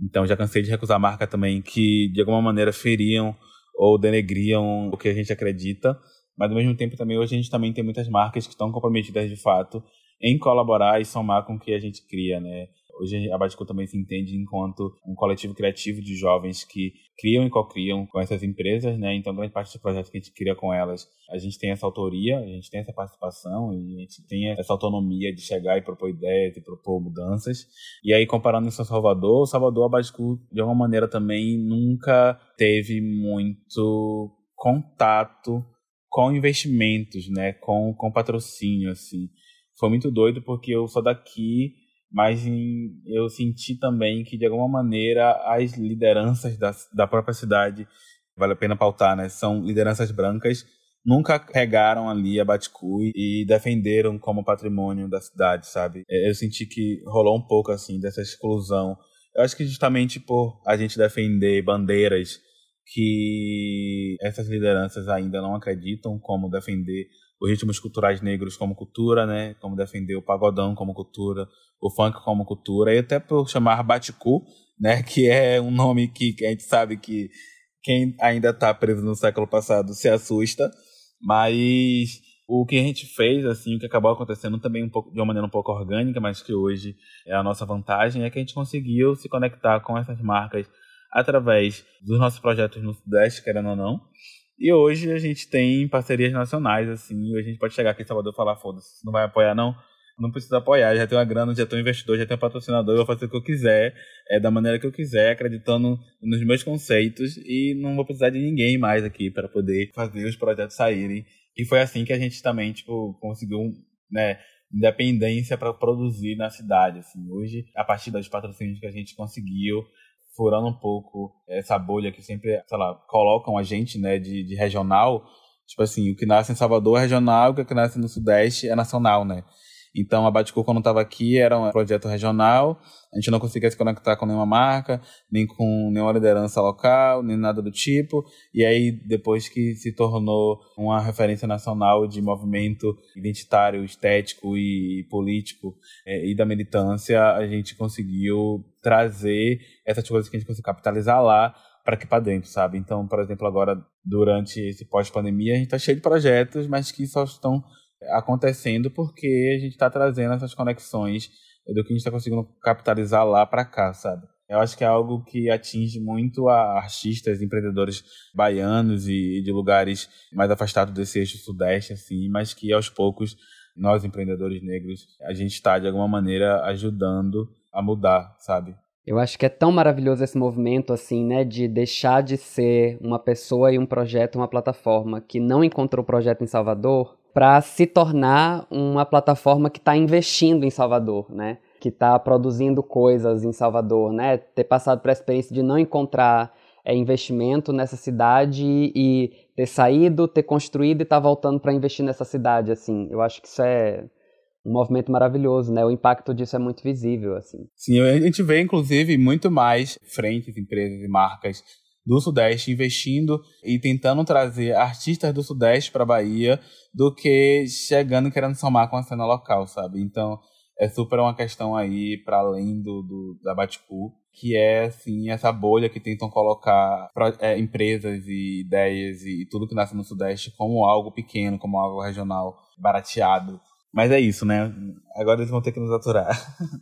S2: Então já cansei de recusar marca também que de alguma maneira feriam ou denegriam o que a gente acredita, mas ao mesmo tempo também hoje a gente também tem muitas marcas que estão comprometidas de fato em colaborar e somar com o que a gente cria, né? Hoje a Baticu também se entende enquanto um coletivo criativo de jovens que criam e co-criam com essas empresas, né? Então, grande parte dos projetos que a gente cria com elas, a gente tem essa autoria, a gente tem essa participação e a gente tem essa autonomia de chegar e propor ideias e propor mudanças. E aí, comparando isso a Salvador, Salvador, a Baticu, de alguma maneira, também nunca teve muito contato com investimentos, né? Com, com patrocínio, assim. Foi muito doido porque eu sou daqui mas em, eu senti também que de alguma maneira as lideranças da, da própria cidade vale a pena pautar, né? São lideranças brancas nunca regaram ali a Baticu e defenderam como patrimônio da cidade, sabe? É, eu senti que rolou um pouco assim dessa exclusão. Eu acho que justamente por a gente defender bandeiras que essas lideranças ainda não acreditam como defender os ritmos culturais negros como cultura, né? Como defender o pagodão como cultura, o funk como cultura, e até por chamar Baticu, né? [LAUGHS] Que é um nome que, que a gente sabe que quem ainda está preso no século passado se assusta, mas o que a gente fez, assim, o que acabou acontecendo também um pouco, de uma maneira um pouco orgânica, mas que hoje é a nossa vantagem, é que a gente conseguiu se conectar com essas marcas através dos nossos projetos no Sudeste, querendo ou não, e hoje a gente tem parcerias nacionais, assim, a gente pode chegar aqui em Salvador e falar, foda-se, não vai apoiar não? Não precisa apoiar, já tem uma grana, já tem um investidor, já tem um patrocinador, eu vou fazer o que eu quiser, é, da maneira que eu quiser, acreditando nos meus conceitos e não vou precisar de ninguém mais aqui para poder fazer os projetos saírem. E foi assim que a gente também, tipo, conseguiu, né, independência para produzir na cidade, assim. Hoje, a partir dos patrocínios que a gente conseguiu, furando um pouco essa bolha que sempre, sei lá, colocam a gente, né, de, de regional. Tipo assim, o que nasce em Salvador é regional, o que nasce no Sudeste é nacional, né? Então a Baticu, quando estava aqui, era um projeto regional, a gente não conseguia se conectar com nenhuma marca, nem com nenhuma liderança local, nem nada do tipo. E aí, depois que se tornou uma referência nacional de movimento identitário, estético e político é, e da militância, a gente conseguiu trazer essas coisas que a gente conseguiu capitalizar lá para aqui para dentro, sabe? Então, por exemplo, agora, durante esse pós-pandemia, a gente está cheio de projetos, mas que só estão acontecendo porque a gente está trazendo essas conexões do que a gente está conseguindo capitalizar lá para cá, sabe? Eu acho que é algo que atinge muito a artistas, empreendedores baianos e de lugares mais afastados desse eixo sudeste, assim, mas que aos poucos nós empreendedores negros a gente está de alguma maneira ajudando a mudar, sabe?
S1: Eu acho que é tão maravilhoso esse movimento, assim, né, de deixar de ser uma pessoa e um projeto, uma plataforma que não encontrou projeto em Salvador para se tornar uma plataforma que está investindo em Salvador, né? que está produzindo coisas em Salvador, né? Ter passado por a experiência de não encontrar é, investimento nessa cidade e ter saído, ter construído e estar tá voltando para investir nessa cidade, assim. Eu acho que isso é um movimento maravilhoso, né? O impacto disso é muito visível, assim.
S2: Sim, a gente vê, inclusive, muito mais frentes, empresas e marcas do Sudeste investindo e tentando trazer artistas do Sudeste para a Bahia do que chegando e querendo somar com a cena local, sabe? Então, é super uma questão aí para além do, do, da Baticu, que é assim essa bolha que tentam colocar pra, é, empresas e ideias e tudo que nasce no Sudeste como algo pequeno, como algo regional, barateado. Mas é isso, né? Agora eles vão ter que nos aturar.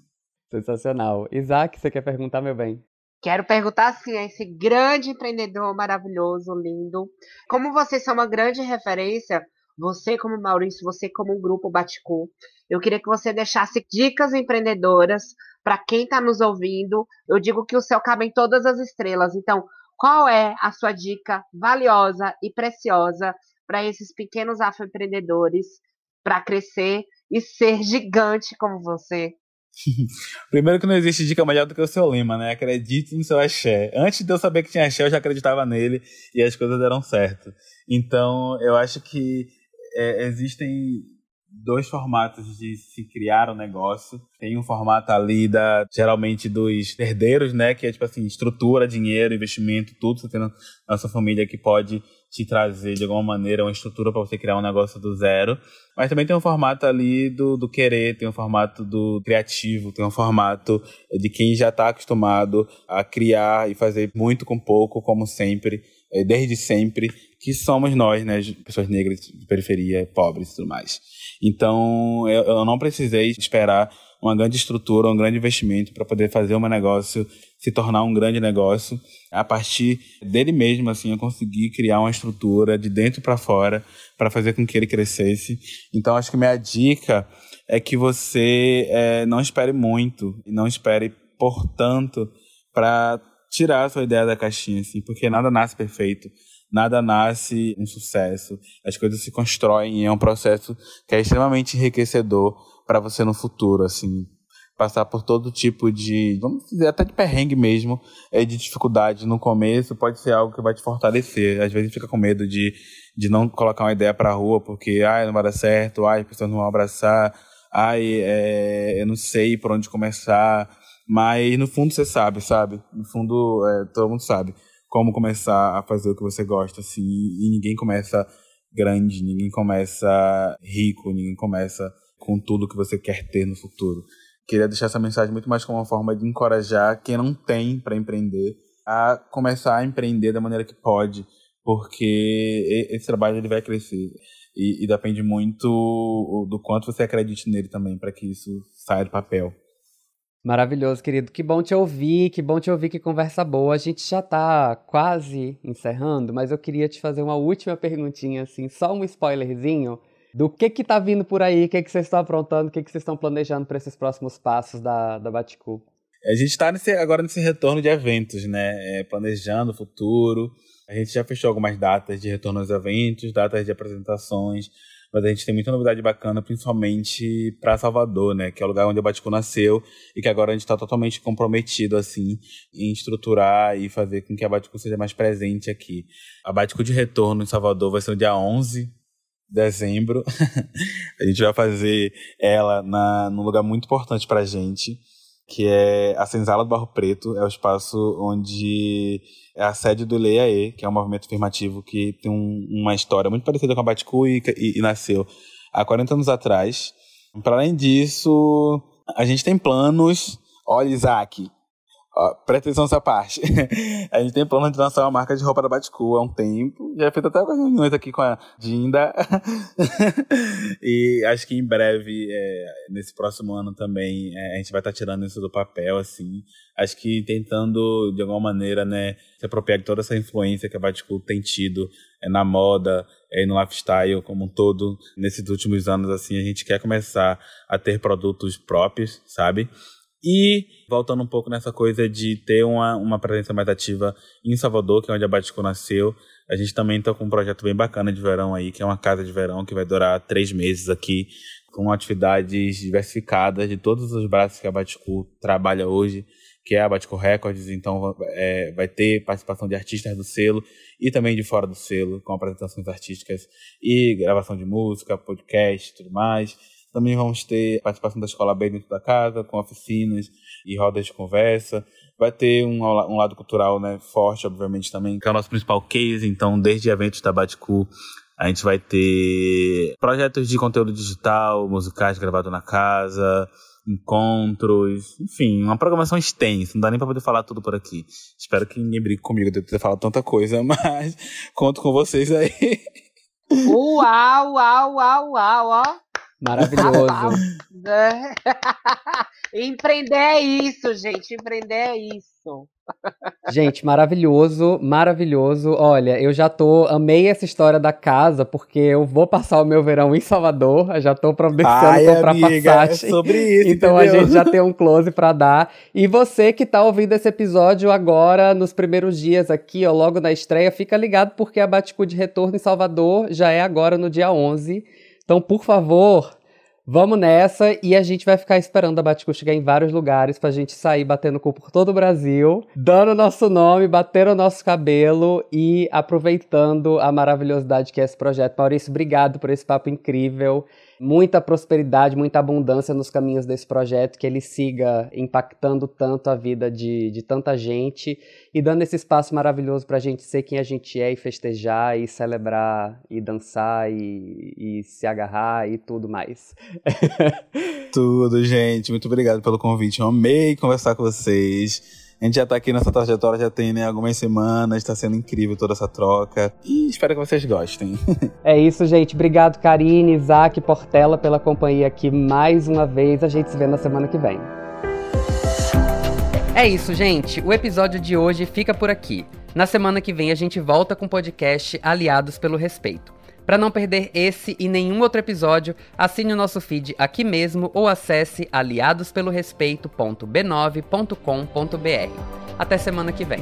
S2: [LAUGHS]
S1: Sensacional. Isaac, você quer perguntar, meu bem?
S4: Quero perguntar assim a esse grande empreendedor maravilhoso, lindo. Como vocês são uma grande referência, você como Maurício, você como o grupo Baticu, eu queria que você deixasse dicas empreendedoras para quem está nos ouvindo. Eu digo que o céu cabe em todas as estrelas. Então, qual é a sua dica valiosa e preciosa para esses pequenos afroempreendedores para crescer e ser gigante como você? [LAUGHS]
S2: Primeiro que não existe dica melhor do que o seu lema, né? Acredite no seu axé. Antes de eu saber que tinha axé, eu já acreditava nele e as coisas deram certo. Então, eu acho que é, existem dois formatos de se criar um negócio. Tem um formato ali da geralmente dos herdeiros, né, que é tipo assim, estrutura, dinheiro, investimento, tudo você tem na sua família que pode te trazer de alguma maneira uma estrutura para você criar um negócio do zero. Mas também tem um formato ali do, do querer, tem um formato do criativo, tem um formato de quem já está acostumado a criar e fazer muito com pouco, como sempre, eh, desde sempre, que somos nós, né, pessoas negras de periferia, pobres e tudo mais. Então, eu, eu não precisei esperar uma grande estrutura, um grande investimento para poder fazer meu negócio se tornar um grande negócio. A partir dele mesmo, assim, eu consegui criar uma estrutura de dentro para fora para fazer com que ele crescesse. Então, acho que minha dica é que você é, não espere muito e não espere, portanto, para tirar a sua ideia da caixinha, assim, porque nada nasce perfeito nada nasce um sucesso. As coisas se constroem e é um processo que é extremamente enriquecedor para você no futuro, assim, passar por todo tipo de, vamos dizer, até de perrengue mesmo, é, de dificuldade no começo, pode ser algo que vai te fortalecer. Às vezes fica com medo de, de não colocar uma ideia para rua, porque, ai, não vai dar certo, ai, as pessoas não vão abraçar, ai, é, eu não sei por onde começar, mas no fundo você sabe, sabe? No fundo, é, todo mundo sabe como começar a fazer o que você gosta, assim, e ninguém começa grande, ninguém começa rico, ninguém começa com tudo que você quer ter no futuro. Queria deixar essa mensagem muito mais como uma forma de encorajar quem não tem para empreender a começar a empreender da maneira que pode, porque esse trabalho ele vai crescer e, e depende muito do quanto você acredite nele também para que isso saia do papel.
S1: Maravilhoso, querido. Que bom te ouvir, que bom te ouvir, que conversa boa. A gente já tá quase encerrando, mas eu queria te fazer uma última perguntinha, assim, só um spoilerzinho do que que tá vindo por aí, o que que vocês estão aprontando, o que que vocês estão planejando para esses próximos passos da, da Baticu.
S2: A gente está agora nesse retorno de eventos, né? É, planejando o futuro. A gente já fechou algumas datas de retorno aos eventos, datas de apresentações, mas a gente tem muita novidade bacana, principalmente para Salvador, né? Que é o lugar onde a Baticu nasceu e que agora a gente está totalmente comprometido, assim, em estruturar e fazer com que a Baticu seja mais presente aqui. A Baticu de retorno em Salvador vai ser no dia 11 de dezembro. [LAUGHS] a gente vai fazer ela na, num lugar muito importante para a gente, que é a Senzala do Barro Preto. É o espaço onde é a sede do Leaê, que é um movimento afirmativo que tem um, uma história muito parecida com a Baticu e, e, e nasceu há 40 anos atrás. Para além disso, a gente tem planos. Olha, Isaac, Ó, presta atenção nessa parte. [LAUGHS] a gente tem plano de lançar uma marca de roupa da Baticu há um tempo. Já fiz até algumas reuniões aqui com a Dinda. [LAUGHS] e acho que em breve, é, nesse próximo ano também, é, a gente vai estar tá tirando isso do papel, assim. Acho que tentando, de alguma maneira, né, se apropriar de toda essa influência que a Baticu tem tido é, na moda, é, no lifestyle como um todo. Nesses últimos anos, assim, a gente quer começar a ter produtos próprios, sabe? E voltando um pouco nessa coisa de ter uma, uma presença mais ativa em Salvador, que é onde a Batico nasceu, a gente também está com um projeto bem bacana de verão aí, que é uma casa de verão que vai durar três meses aqui, com atividades diversificadas de todos os braços que a Batico trabalha hoje, que é a Batico Records, então é, vai ter participação de artistas do selo e também de fora do selo, com apresentações artísticas e gravação de música, podcast e tudo mais. Também vamos ter participação da Escola B dentro da casa, com oficinas e rodas de conversa. Vai ter um, um lado cultural né, forte, obviamente, também, que é o nosso principal case. Então, desde eventos da Baticu, a gente vai ter projetos de conteúdo digital, musicais gravados na casa, encontros, enfim, uma programação extensa, não dá nem pra poder falar tudo por aqui. Espero que ninguém brigue comigo de ter falado tanta coisa, [LAUGHS] mas conto com vocês aí.
S4: Uau, uau, uau, uau, ó.
S1: Maravilhoso. [LAUGHS] [LAUGHS]
S4: Empreender é isso, gente. Empreender é isso.
S1: Gente, maravilhoso, maravilhoso. Olha, eu já tô, amei essa história da casa, porque eu vou passar o meu verão em Salvador, eu já tô providenciando Ai, comprar amiga, passagem.
S2: É sobre isso,
S1: então entendeu? a gente já tem [LAUGHS] um close para dar. E você que tá ouvindo esse episódio agora, nos primeiros dias aqui, ó, logo na estreia, fica ligado porque a Baticu de Retorno em Salvador já é agora no dia 11. Então, por favor, vamos nessa e a gente vai ficar esperando a Baticu chegar em vários lugares pra gente sair batendo cu por todo o Brasil, dando nosso nome, batendo o nosso cabelo e aproveitando a maravilhosidade que é esse projeto. Maurício, obrigado por esse papo incrível muita prosperidade, muita abundância nos caminhos desse projeto, que ele siga impactando tanto a vida de, de tanta gente e dando esse espaço maravilhoso para a gente ser quem a gente é e festejar e celebrar e dançar e, e se agarrar e tudo mais. [LAUGHS]
S2: tudo, gente. Muito obrigado pelo convite. Eu amei conversar com vocês. A gente já tá aqui nessa trajetória, já tem né, algumas semanas, tá sendo incrível toda essa troca. E espero que vocês gostem. [LAUGHS]
S1: é isso, gente. Obrigado, Karine, Isaac, Portela, pela companhia aqui mais uma vez. A gente se vê na semana que vem. É isso, gente. O episódio de hoje fica por aqui. Na semana que vem a gente volta com o podcast Aliados pelo Respeito. Para não perder esse e nenhum outro episódio, assine o nosso feed aqui mesmo ou acesse aliadospelorespeito.b9.com.br. Até semana que vem.